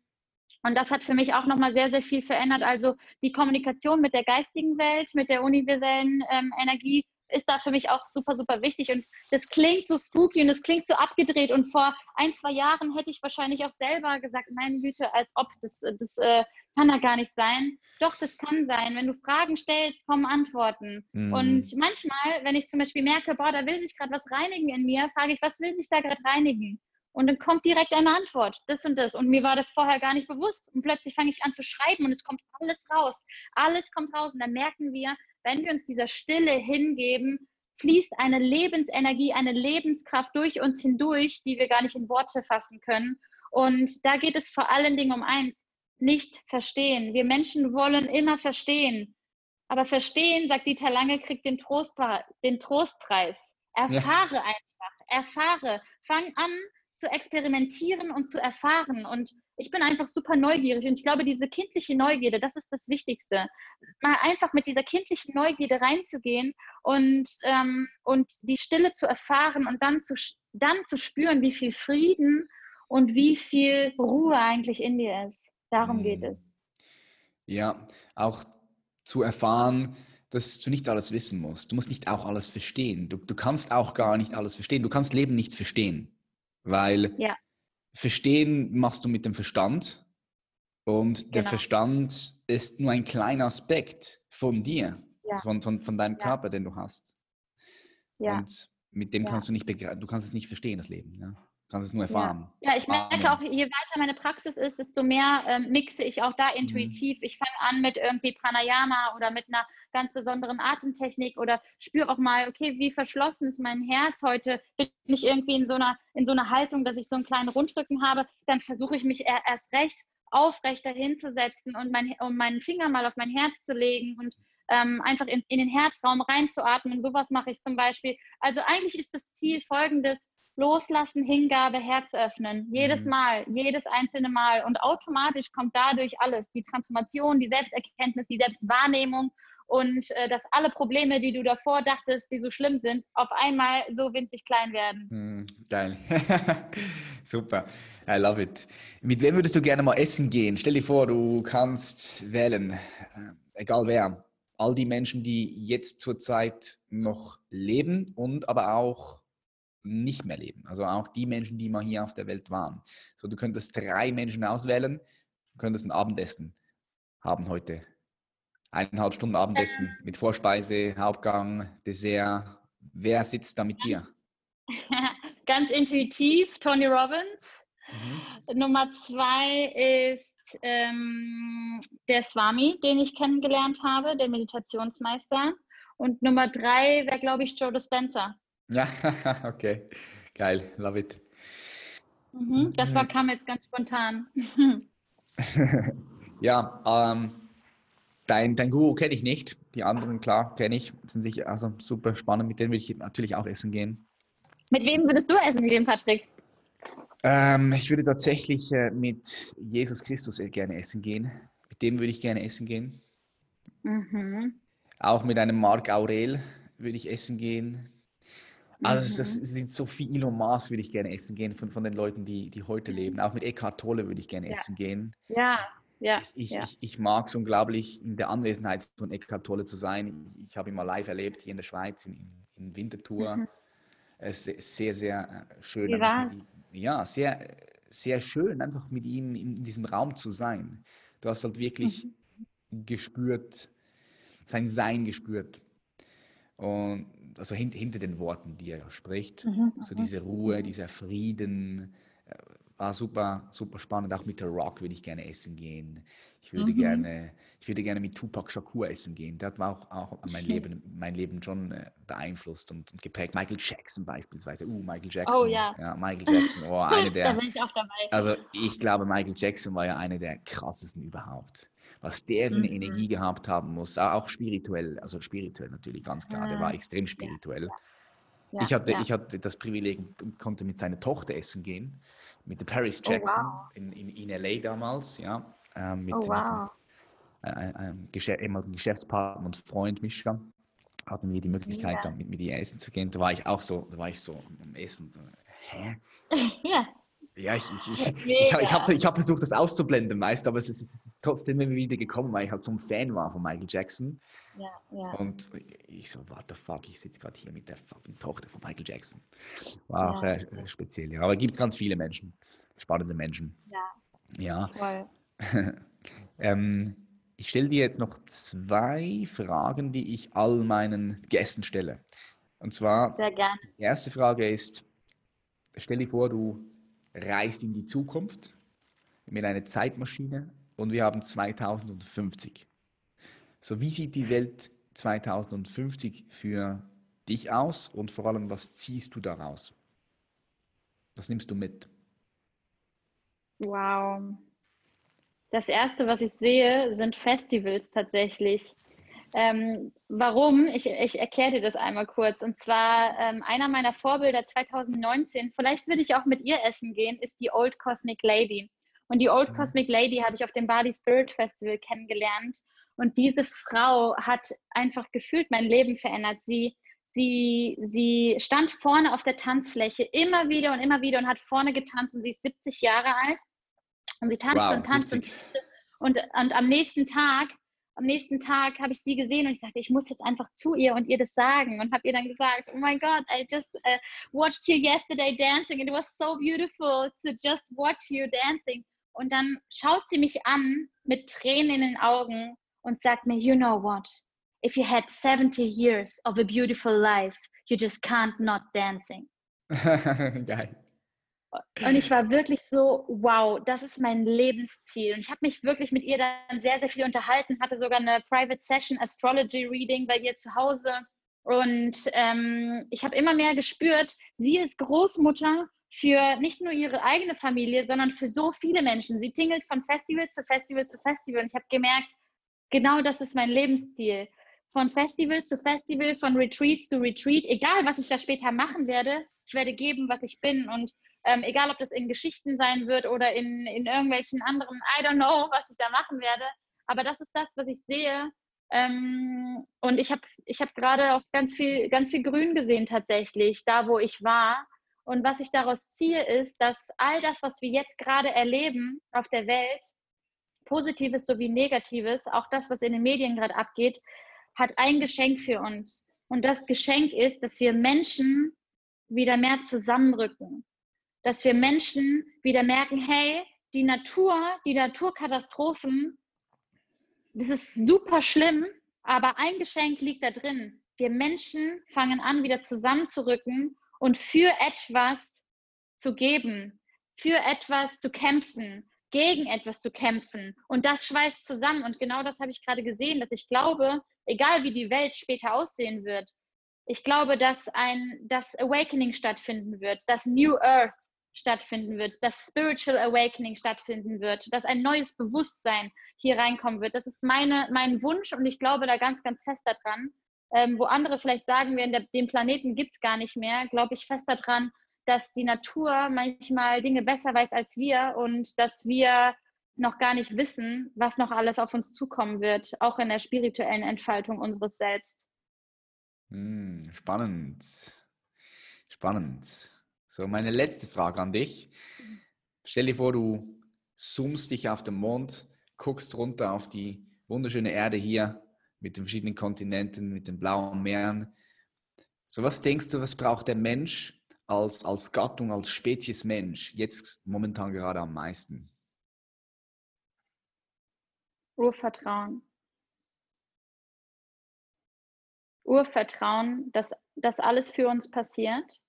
und das hat für mich auch nochmal sehr, sehr viel verändert. Also die Kommunikation mit der geistigen Welt, mit der universellen ähm, Energie ist da für mich auch super, super wichtig. Und das klingt so spooky und das klingt so abgedreht. Und vor ein, zwei Jahren hätte ich wahrscheinlich auch selber gesagt, meine Güte, als ob, das, das äh, kann da gar nicht sein. Doch, das kann sein. Wenn du Fragen stellst, kommen Antworten. Mhm. Und manchmal, wenn ich zum Beispiel merke, boah, da will sich gerade was reinigen in mir, frage ich, was will sich da gerade reinigen? Und dann kommt direkt eine Antwort, das und das. Und mir war das vorher gar nicht bewusst. Und plötzlich fange ich an zu schreiben und es kommt alles raus. Alles kommt raus. Und dann merken wir, wenn wir uns dieser Stille hingeben, fließt eine Lebensenergie, eine Lebenskraft durch uns hindurch, die wir gar nicht in Worte fassen können. Und da geht es vor allen Dingen um eins, nicht verstehen. Wir Menschen wollen immer verstehen. Aber verstehen, sagt Dieter Lange, kriegt den, Trostpreis. Den Trostpreis. Erfahre ja. einfach, erfahre. Fang an zu experimentieren und zu erfahren. Und ich bin einfach super neugierig und ich glaube, diese kindliche Neugierde, das ist das Wichtigste. Mal einfach mit dieser kindlichen Neugierde reinzugehen und, ähm, und die Stille zu erfahren und dann zu, dann zu spüren, wie viel Frieden und wie viel Ruhe eigentlich in dir ist. Darum geht mhm. es. Ja, auch zu erfahren, dass du nicht alles wissen musst. Du musst nicht auch alles verstehen. Du, du kannst auch gar nicht alles verstehen. Du kannst Leben nicht verstehen, weil ja. Verstehen machst du mit dem Verstand und genau. der Verstand ist nur ein kleiner Aspekt von dir, ja. von, von, von deinem ja. Körper, den du hast. Ja. Und mit dem kannst du nicht begreifen, du kannst es nicht verstehen, das Leben. Kannst es nur erfahren. Ja, ja ich merke auch, je weiter meine Praxis ist, desto mehr ähm, mixe ich auch da intuitiv. Mhm. Ich fange an mit irgendwie Pranayama oder mit einer ganz besonderen Atemtechnik oder spüre auch mal, okay, wie verschlossen ist mein Herz heute? Bin ich irgendwie in so einer, in so einer Haltung, dass ich so einen kleinen Rundrücken habe? Dann versuche ich mich erst recht aufrechter hinzusetzen und mein, um meinen Finger mal auf mein Herz zu legen und ähm, einfach in, in den Herzraum reinzuatmen. Sowas mache ich zum Beispiel. Also eigentlich ist das Ziel folgendes, Loslassen, Hingabe, Herz öffnen. Jedes Mhm. Mal, jedes einzelne Mal. Und automatisch kommt dadurch alles. Die Transformation, die Selbsterkenntnis, die Selbstwahrnehmung und äh, dass alle Probleme, die du davor dachtest, die so schlimm sind, auf einmal so winzig klein werden. Hm, geil. [LAUGHS] Super. I love it. Mit wem würdest du gerne mal essen gehen? Stell dir vor, du kannst wählen, äh, egal wer. All die Menschen, die jetzt zurzeit noch leben und aber auch nicht mehr leben. Also auch die Menschen, die mal hier auf der Welt waren. So, du könntest drei Menschen auswählen, du könntest ein Abendessen haben heute. Eineinhalb Stunden Abendessen mit Vorspeise, Hauptgang, Dessert. Wer sitzt da mit dir? [LAUGHS] Ganz intuitiv, Tony Robbins. Mhm. Nummer zwei ist ähm, der Swami, den ich kennengelernt habe, der Meditationsmeister. Und Nummer drei wäre, glaube ich, Joe Dispenza. Ja, [LAUGHS] okay. Geil, love it. Mhm, das war, kam jetzt ganz spontan. [LAUGHS] ja, ähm, dein, dein Guru kenne ich nicht. Die anderen, klar, kenne ich. Sind sicher also super spannend. Mit denen will ich natürlich auch essen gehen. Mit wem würdest du essen gehen, Patrick? Ähm, ich würde tatsächlich äh, mit Jesus Christus äh, gerne essen gehen. Mit dem würde ich gerne essen gehen. Mhm. Auch mit einem Marc Aurel würde ich essen gehen. Also Mhm. das sind so viele Elon Musk würde ich gerne essen gehen von, von den Leuten, die, die heute leben. Auch mit Eckhart Tolle würde ich gerne Ja. essen gehen. Ja, ja, Ich, ja. ich, ich mag es unglaublich, in der Anwesenheit von Eckhart Tolle zu sein. Ich, ich habe ihn mal live erlebt hier in der Schweiz, in, in Winterthur. Mhm. Es ist sehr, sehr äh, schön. Wie war's? Ja, sehr, sehr schön, einfach mit ihm in diesem Raum zu sein. Du hast halt wirklich Mhm. gespürt, sein Sein gespürt. Und also hint, hinter den Worten, die er spricht. Mhm, So mhm. diese Ruhe, dieser Frieden, äh, war super, super spannend. Auch mit The Rock würde ich gerne essen gehen. Ich würde Mhm. gerne, ich würde gerne mit Tupac Shakur essen gehen. Der hat auch, auch mein Leben, mein Leben schon äh, beeinflusst und, und geprägt. Michael Jackson beispielsweise. Uh, Michael Jackson. ja. Michael [LAUGHS] Jackson. Oh, eine da der, bin ich auch dabei. also ich glaube, Michael Jackson war ja einer der krassesten überhaupt. Was der für eine Mhm. Energie gehabt haben muss, au- auch spirituell, also spirituell natürlich ganz klar, der war Ah, extrem spirituell. Ja, ich, hatte, ja. ich hatte das Privileg konnte mit seiner Tochter essen gehen, mit der Paris Oh, Jackson wow. in, in, in LA damals, ja. ähm, mit, Oh, mit wow. einem, äh, einem Geschä ehemaligen Geschäftspartner und Freund Mischa hatten wir die Möglichkeit, Ja. dann mit, mit ihr essen zu gehen. Da war ich auch so, da war ich so am Essen. So, hä? [LAUGHS] ja, Ja, ich, ich, ich, [LAUGHS] ich, habe ich hab, versucht, das auszublenden, weißt du, aber es ist, es ist trotzdem immer wieder gekommen, weil ich halt so ein Fan war von Michael Jackson. ja, ja. Und ich so, what the fuck, ich sitze gerade hier mit der fucking Tochter von Michael Jackson. War auch Ja. äh, speziell, ja. Aber gibt es ganz viele Menschen, spannende Menschen. Ja. Ja. [LAUGHS] Ähm, ich stelle dir jetzt noch zwei Fragen, die ich all meinen Gästen stelle. Und zwar, Sehr gerne. die erste Frage ist, stell dir vor, du reist in die Zukunft mit einer Zeitmaschine und wir haben 2050. So, wie sieht die Welt 2050 für dich aus und vor allem, was ziehst du daraus? Was nimmst du mit? Wow. Das erste, was ich sehe, sind Festivals tatsächlich. Ähm, warum? Ich, ich erkläre dir das einmal kurz. Und zwar ähm, einer meiner Vorbilder 2019, vielleicht würde ich auch mit ihr essen gehen, ist die Old Cosmic Lady. Und die Old Mhm. Cosmic Lady habe ich auf dem Bali Spirit Festival kennengelernt. Und diese Frau hat einfach gefühlt mein Leben verändert. Sie, sie, sie stand vorne auf der Tanzfläche immer wieder und immer wieder und hat vorne getanzt und sie ist 70 Jahre alt. Und sie tanzt und tanzt und 70. und, und am nächsten Tag, am nächsten Tag habe ich sie gesehen und ich sagte, ich muss jetzt einfach zu ihr und ihr das sagen und habe ihr dann gesagt, oh my God, I just uh, watched you yesterday dancing and it was so beautiful to just watch you dancing. Und dann schaut sie mich an mit Tränen in den Augen und sagt mir, you know what? If you had 70 years of a beautiful life, you just can't not dancing. [LAUGHS] Geil. Und ich war wirklich so, wow, das ist mein Lebensziel. Und ich habe mich wirklich mit ihr dann sehr, sehr viel unterhalten, hatte sogar eine Private Session Astrology Reading bei ihr zu Hause. Und ähm, ich habe immer mehr gespürt, sie ist Großmutter für nicht nur ihre eigene Familie, sondern für so viele Menschen. Sie tingelt von Festival zu Festival zu Festival. Und ich habe gemerkt, genau das ist mein Lebensstil. von Festival zu Festival, von Retreat zu Retreat, egal was ich da später machen werde, ich werde geben, was ich bin. Und ähm, egal, ob das in Geschichten sein wird oder in, in irgendwelchen anderen, I don't know, [LAUGHS] was ich da machen werde. Aber das ist das, was ich sehe. Ähm, und ich habe ich hab gerade auch ganz viel, ganz viel Grün gesehen tatsächlich, da wo ich war. Und was ich daraus ziehe, ist, dass all das, was wir jetzt gerade erleben auf der Welt, Positives sowie Negatives, auch das, was in den Medien gerade abgeht, hat ein Geschenk für uns. Und das Geschenk ist, dass wir Menschen wieder mehr zusammenrücken. Dass wir Menschen wieder merken, hey, die Natur, die Naturkatastrophen, das ist super schlimm, aber ein Geschenk liegt da drin. Wir Menschen fangen an, wieder zusammenzurücken und für etwas zu geben, für etwas zu kämpfen, gegen etwas zu kämpfen. Und das schweißt zusammen. Und genau das habe ich gerade gesehen, dass ich glaube, egal wie die Welt später aussehen wird, ich glaube, dass ein das Awakening stattfinden wird, das New Earth stattfinden wird, das Spiritual Awakening stattfinden wird, dass ein neues Bewusstsein hier reinkommen wird. Das ist meine, mein Wunsch und ich glaube da ganz, ganz fest daran. Ähm, wo andere vielleicht sagen werden, der, den Planeten gibt es gar nicht mehr, glaube ich fest daran, dass die Natur manchmal Dinge besser weiß als wir und dass wir noch gar nicht wissen, was noch alles auf uns zukommen wird, auch in der spirituellen Entfaltung unseres Selbst. Hm, spannend. Spannend. So, meine letzte Frage an dich. Stell dir vor, du zoomst dich auf den Mond, guckst runter auf die wunderschöne Erde hier mit den verschiedenen Kontinenten, mit den blauen Meeren. So, was denkst du, was braucht der Mensch als, als Gattung, als Spezies Mensch jetzt momentan gerade am meisten? Urvertrauen. Urvertrauen, dass das alles für uns passiert.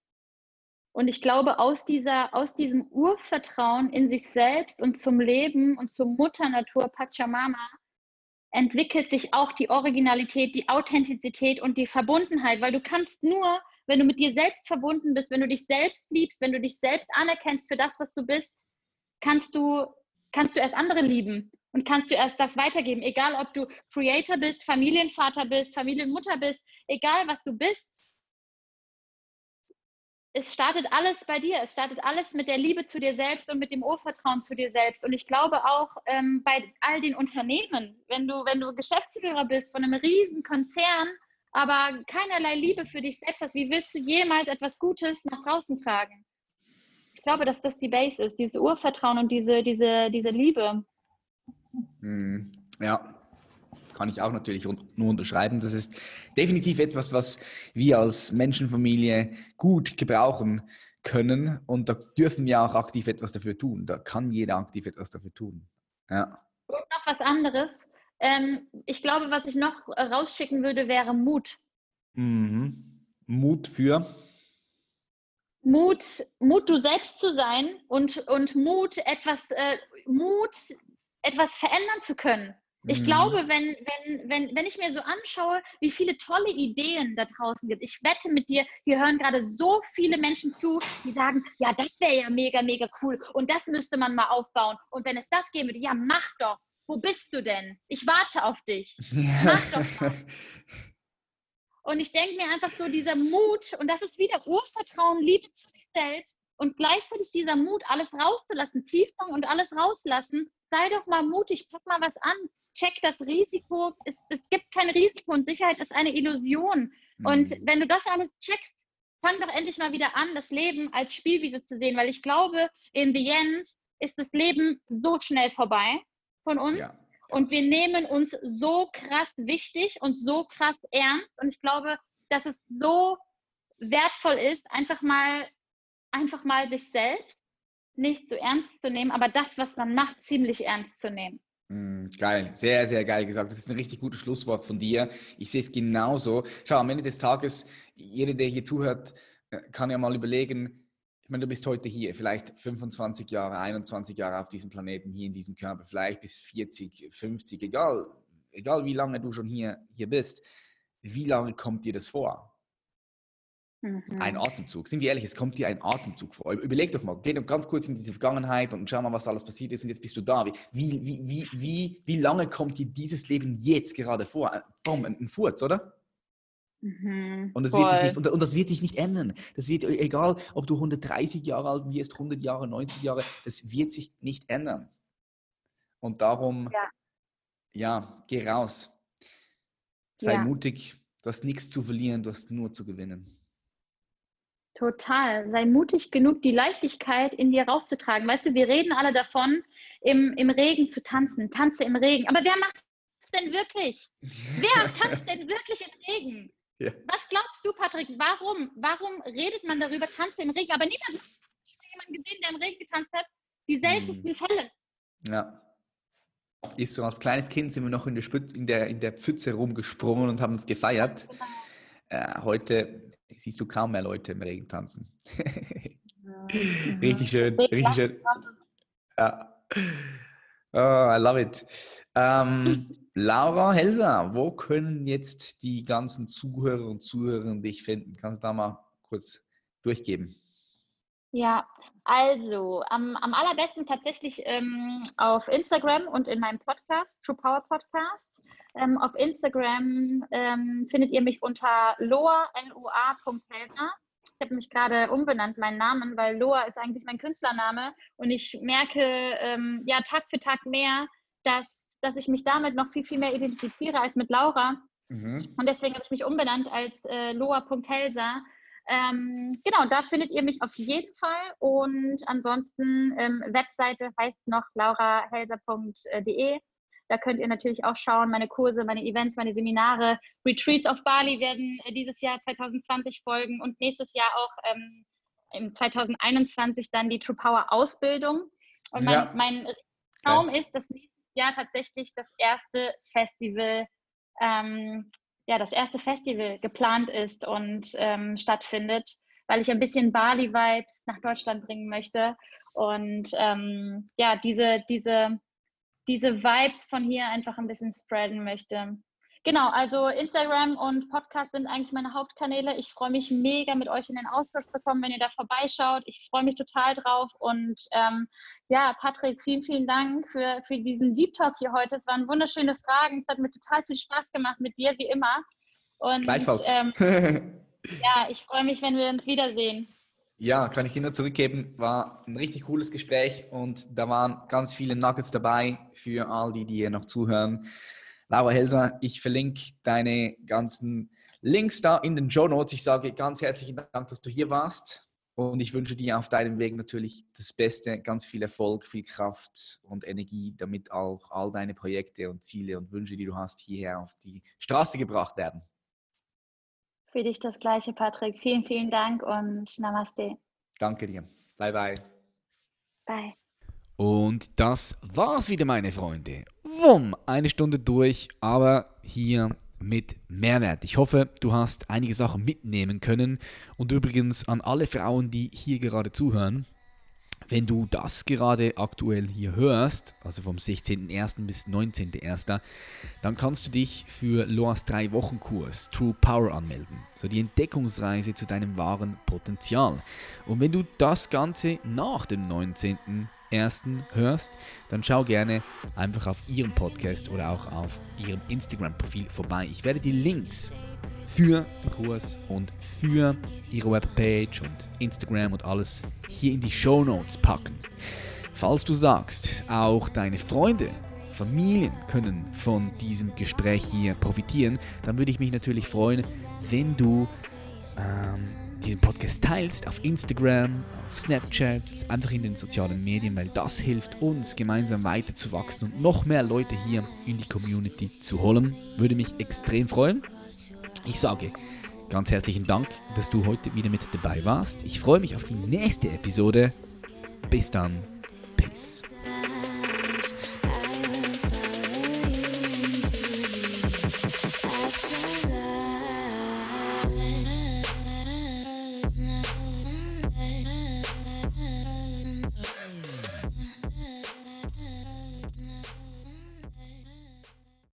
Und ich glaube, aus, dieser, aus diesem Urvertrauen in sich selbst und zum Leben und zur Mutter Natur Pachamama entwickelt sich auch die Originalität, die Authentizität und die Verbundenheit, weil du kannst nur, wenn du mit dir selbst verbunden bist, wenn du dich selbst liebst, wenn du dich selbst anerkennst für das, was du bist, kannst du, kannst du erst andere lieben und kannst du erst das weitergeben. Egal, ob du Creator bist, Familienvater bist, Familienmutter bist, egal was du bist. Es startet alles bei dir. Es startet alles mit der Liebe zu dir selbst und mit dem Urvertrauen zu dir selbst. Und ich glaube auch ähm, bei all den Unternehmen, wenn du, wenn du Geschäftsführer bist von einem riesen Konzern, aber keinerlei Liebe für dich selbst hast, wie willst du jemals etwas Gutes nach draußen tragen? Ich glaube, dass das die Base ist, dieses Urvertrauen und diese, diese, diese Liebe. Hm, ja, kann ich auch natürlich nur unterschreiben. Das ist definitiv etwas, was wir als Menschenfamilie gut gebrauchen können. Und da dürfen wir auch aktiv etwas dafür tun. Da kann jeder aktiv etwas dafür tun. Ja. Und noch was anderes. Ähm, ich glaube, was ich noch rausschicken würde, wäre Mut. Mhm. Mut für? Mut, Mut, du selbst zu sein und, und Mut, etwas, äh, Mut, etwas verändern zu können. Ich mhm. glaube, wenn, wenn, wenn, wenn ich mir so anschaue, wie viele tolle Ideen da draußen gibt, ich wette mit dir, hier hören gerade so viele Menschen zu, die sagen, ja, das wäre ja mega, mega cool und das müsste man mal aufbauen. Und wenn es das geben würde, ja, mach doch. Wo bist du denn? Ich warte auf dich. [LAUGHS] Mach doch mal. [LAUGHS] Und ich denke mir einfach so, dieser Mut, und das ist wieder Urvertrauen, Liebe zu sich selbst und gleichzeitig dieser Mut, alles rauszulassen, Tiefgang und alles rauslassen sei doch mal mutig, pack mal was an, check das Risiko. Es, es gibt kein Risiko und Sicherheit ist eine Illusion. Mhm. Und wenn du das alles checkst, fang doch endlich mal wieder an, das Leben als Spielwiese zu sehen, weil ich glaube, in the end ist das Leben so schnell vorbei von uns. Ja. Und wir nehmen uns so krass wichtig und so krass ernst. Und ich glaube, dass es so wertvoll ist, einfach mal, einfach mal sich selbst nicht so ernst zu nehmen, aber das, was man macht, ziemlich ernst zu nehmen. Mm, geil, sehr, sehr geil gesagt. Das ist ein richtig gutes Schlusswort von dir. Ich sehe es genauso. Schau, am Ende des Tages, jeder, der hier zuhört, äh, kann ja mal überlegen, ich meine, du bist heute hier, vielleicht 25 Jahre, 21 Jahre auf diesem Planeten, hier in diesem Körper, vielleicht bis 40, 50, egal, egal wie lange du schon hier, hier bist. Wie lange kommt dir das vor? Mhm. Ein Atemzug. Sind wir ehrlich, es kommt dir ein Atemzug vor. Überleg doch mal, geh doch ganz kurz in diese Vergangenheit und schau mal, was alles passiert ist und jetzt bist du da. Wie, wie, wie, wie, wie lange kommt dir dieses Leben jetzt gerade vor? Boom, ein Furz, oder? Mhm, und, das wird sich nicht, und, und, das wird sich nicht ändern. Das wird, egal, ob du 130 Jahre alt wirst, 100 Jahre, 90 Jahre, das wird sich nicht ändern. Und darum, ja, ja geh raus. Sei ja. mutig. Du hast nichts zu verlieren, du hast nur zu gewinnen. Total. Sei mutig genug, die Leichtigkeit in dir rauszutragen. Weißt du, wir reden alle davon, im, im Regen zu tanzen. Tanze im Regen. Aber wer macht das denn wirklich? Wer [LAUGHS] tanzt denn wirklich im Regen? Ja. Was glaubst du, Patrick? Warum? Warum redet man darüber, tanze im Regen? Aber niemand hat jemanden gesehen, der im Regen getanzt hat. Die seltensten hm. Fälle. Ja. Ist so, als kleines Kind sind wir noch in der, Spitz, in der, in der Pfütze rumgesprungen und haben es gefeiert. Genau. Äh, heute siehst du kaum mehr Leute im Regen tanzen. [LAUGHS] richtig schön, richtig schön. Ja. Oh, I love it. Ähm, Laura Helser, wo können jetzt die ganzen Zuhörer und Zuhörerinnen dich finden? Kannst du da mal kurz durchgeben? Ja, also am, am allerbesten tatsächlich ähm, auf Instagram und in meinem Podcast, True Power Podcast. Ähm, auf Instagram ähm, findet ihr mich unter loa, L-O-A.helsa. Ich habe mich gerade umbenannt, meinen Namen, weil Loa ist eigentlich mein Künstlername und ich merke ähm, ja Tag für Tag mehr, dass, dass ich mich damit noch viel, viel mehr identifiziere als mit Laura. Mhm. Und deswegen habe ich mich umbenannt als äh, loa.helsa ähm, genau, da findet ihr mich auf jeden Fall. Und ansonsten ähm, Webseite heißt noch laurahelser.de. Da könnt ihr natürlich auch schauen, meine Kurse, meine Events, meine Seminare. Retreats auf Bali werden äh, dieses Jahr 2020 folgen und nächstes Jahr auch ähm, im 2021 dann die True Power Ausbildung. Und mein, ja. mein Traum ja. ist, dass nächstes Jahr tatsächlich das erste Festival ähm, ja, das erste Festival geplant ist und ähm, stattfindet, weil ich ein bisschen Bali-Vibes nach Deutschland bringen möchte und ähm, ja, diese, diese, diese Vibes von hier einfach ein bisschen spreaden möchte. Genau, also Instagram und Podcast sind eigentlich meine Hauptkanäle. Ich freue mich mega, mit euch in den Austausch zu kommen, wenn ihr da vorbeischaut. Ich freue mich total drauf. Und ähm, ja, Patrick, vielen, vielen Dank für, für diesen Deep Talk hier heute. Es waren wunderschöne Fragen. Es hat mir total viel Spaß gemacht mit dir, wie immer. Und, Gleichfalls. Ähm, [LAUGHS] ja, ich freue mich, wenn wir uns wiedersehen. Ja, kann ich dir nur zurückgeben. War ein richtig cooles Gespräch und da waren ganz viele Nuggets dabei für all die, die hier noch zuhören. Laura Helser, ich verlinke deine ganzen Links da in den Show Notes. Ich sage ganz herzlichen Dank, dass du hier warst und ich wünsche dir auf deinem Weg natürlich das Beste, ganz viel Erfolg, viel Kraft und Energie, damit auch all deine Projekte und Ziele und Wünsche, die du hast, hierher auf die Straße gebracht werden. Für dich das gleiche, Patrick. Vielen, vielen Dank und Namaste. Danke dir. Bye, bye. Bye. Und das war's wieder, meine Freunde. Wumm, eine Stunde durch, aber hier mit Mehrwert. Ich hoffe, du hast einige Sachen mitnehmen können. Und übrigens an alle Frauen, die hier gerade zuhören, wenn du das gerade aktuell hier hörst, also vom 16.01. bis 19.01., dann kannst du dich für Loas 3-Wochen-Kurs True Power anmelden. So die Entdeckungsreise zu deinem wahren Potenzial. Und wenn du das Ganze nach dem 19 ersten hörst, dann schau gerne einfach auf ihrem Podcast oder auch auf ihrem Instagram-Profil vorbei. Ich werde die Links für den Kurs und für ihre Webpage und Instagram und alles hier in die Show Notes packen. Falls du sagst, auch deine Freunde, Familien können von diesem Gespräch hier profitieren, dann würde ich mich natürlich freuen, wenn du ähm, diesen Podcast teilst auf Instagram, auf Snapchat, einfach in den sozialen Medien, weil das hilft uns gemeinsam weiter zu wachsen und noch mehr Leute hier in die Community zu holen. Würde mich extrem freuen. Ich sage ganz herzlichen Dank, dass du heute wieder mit dabei warst. Ich freue mich auf die nächste Episode. Bis dann.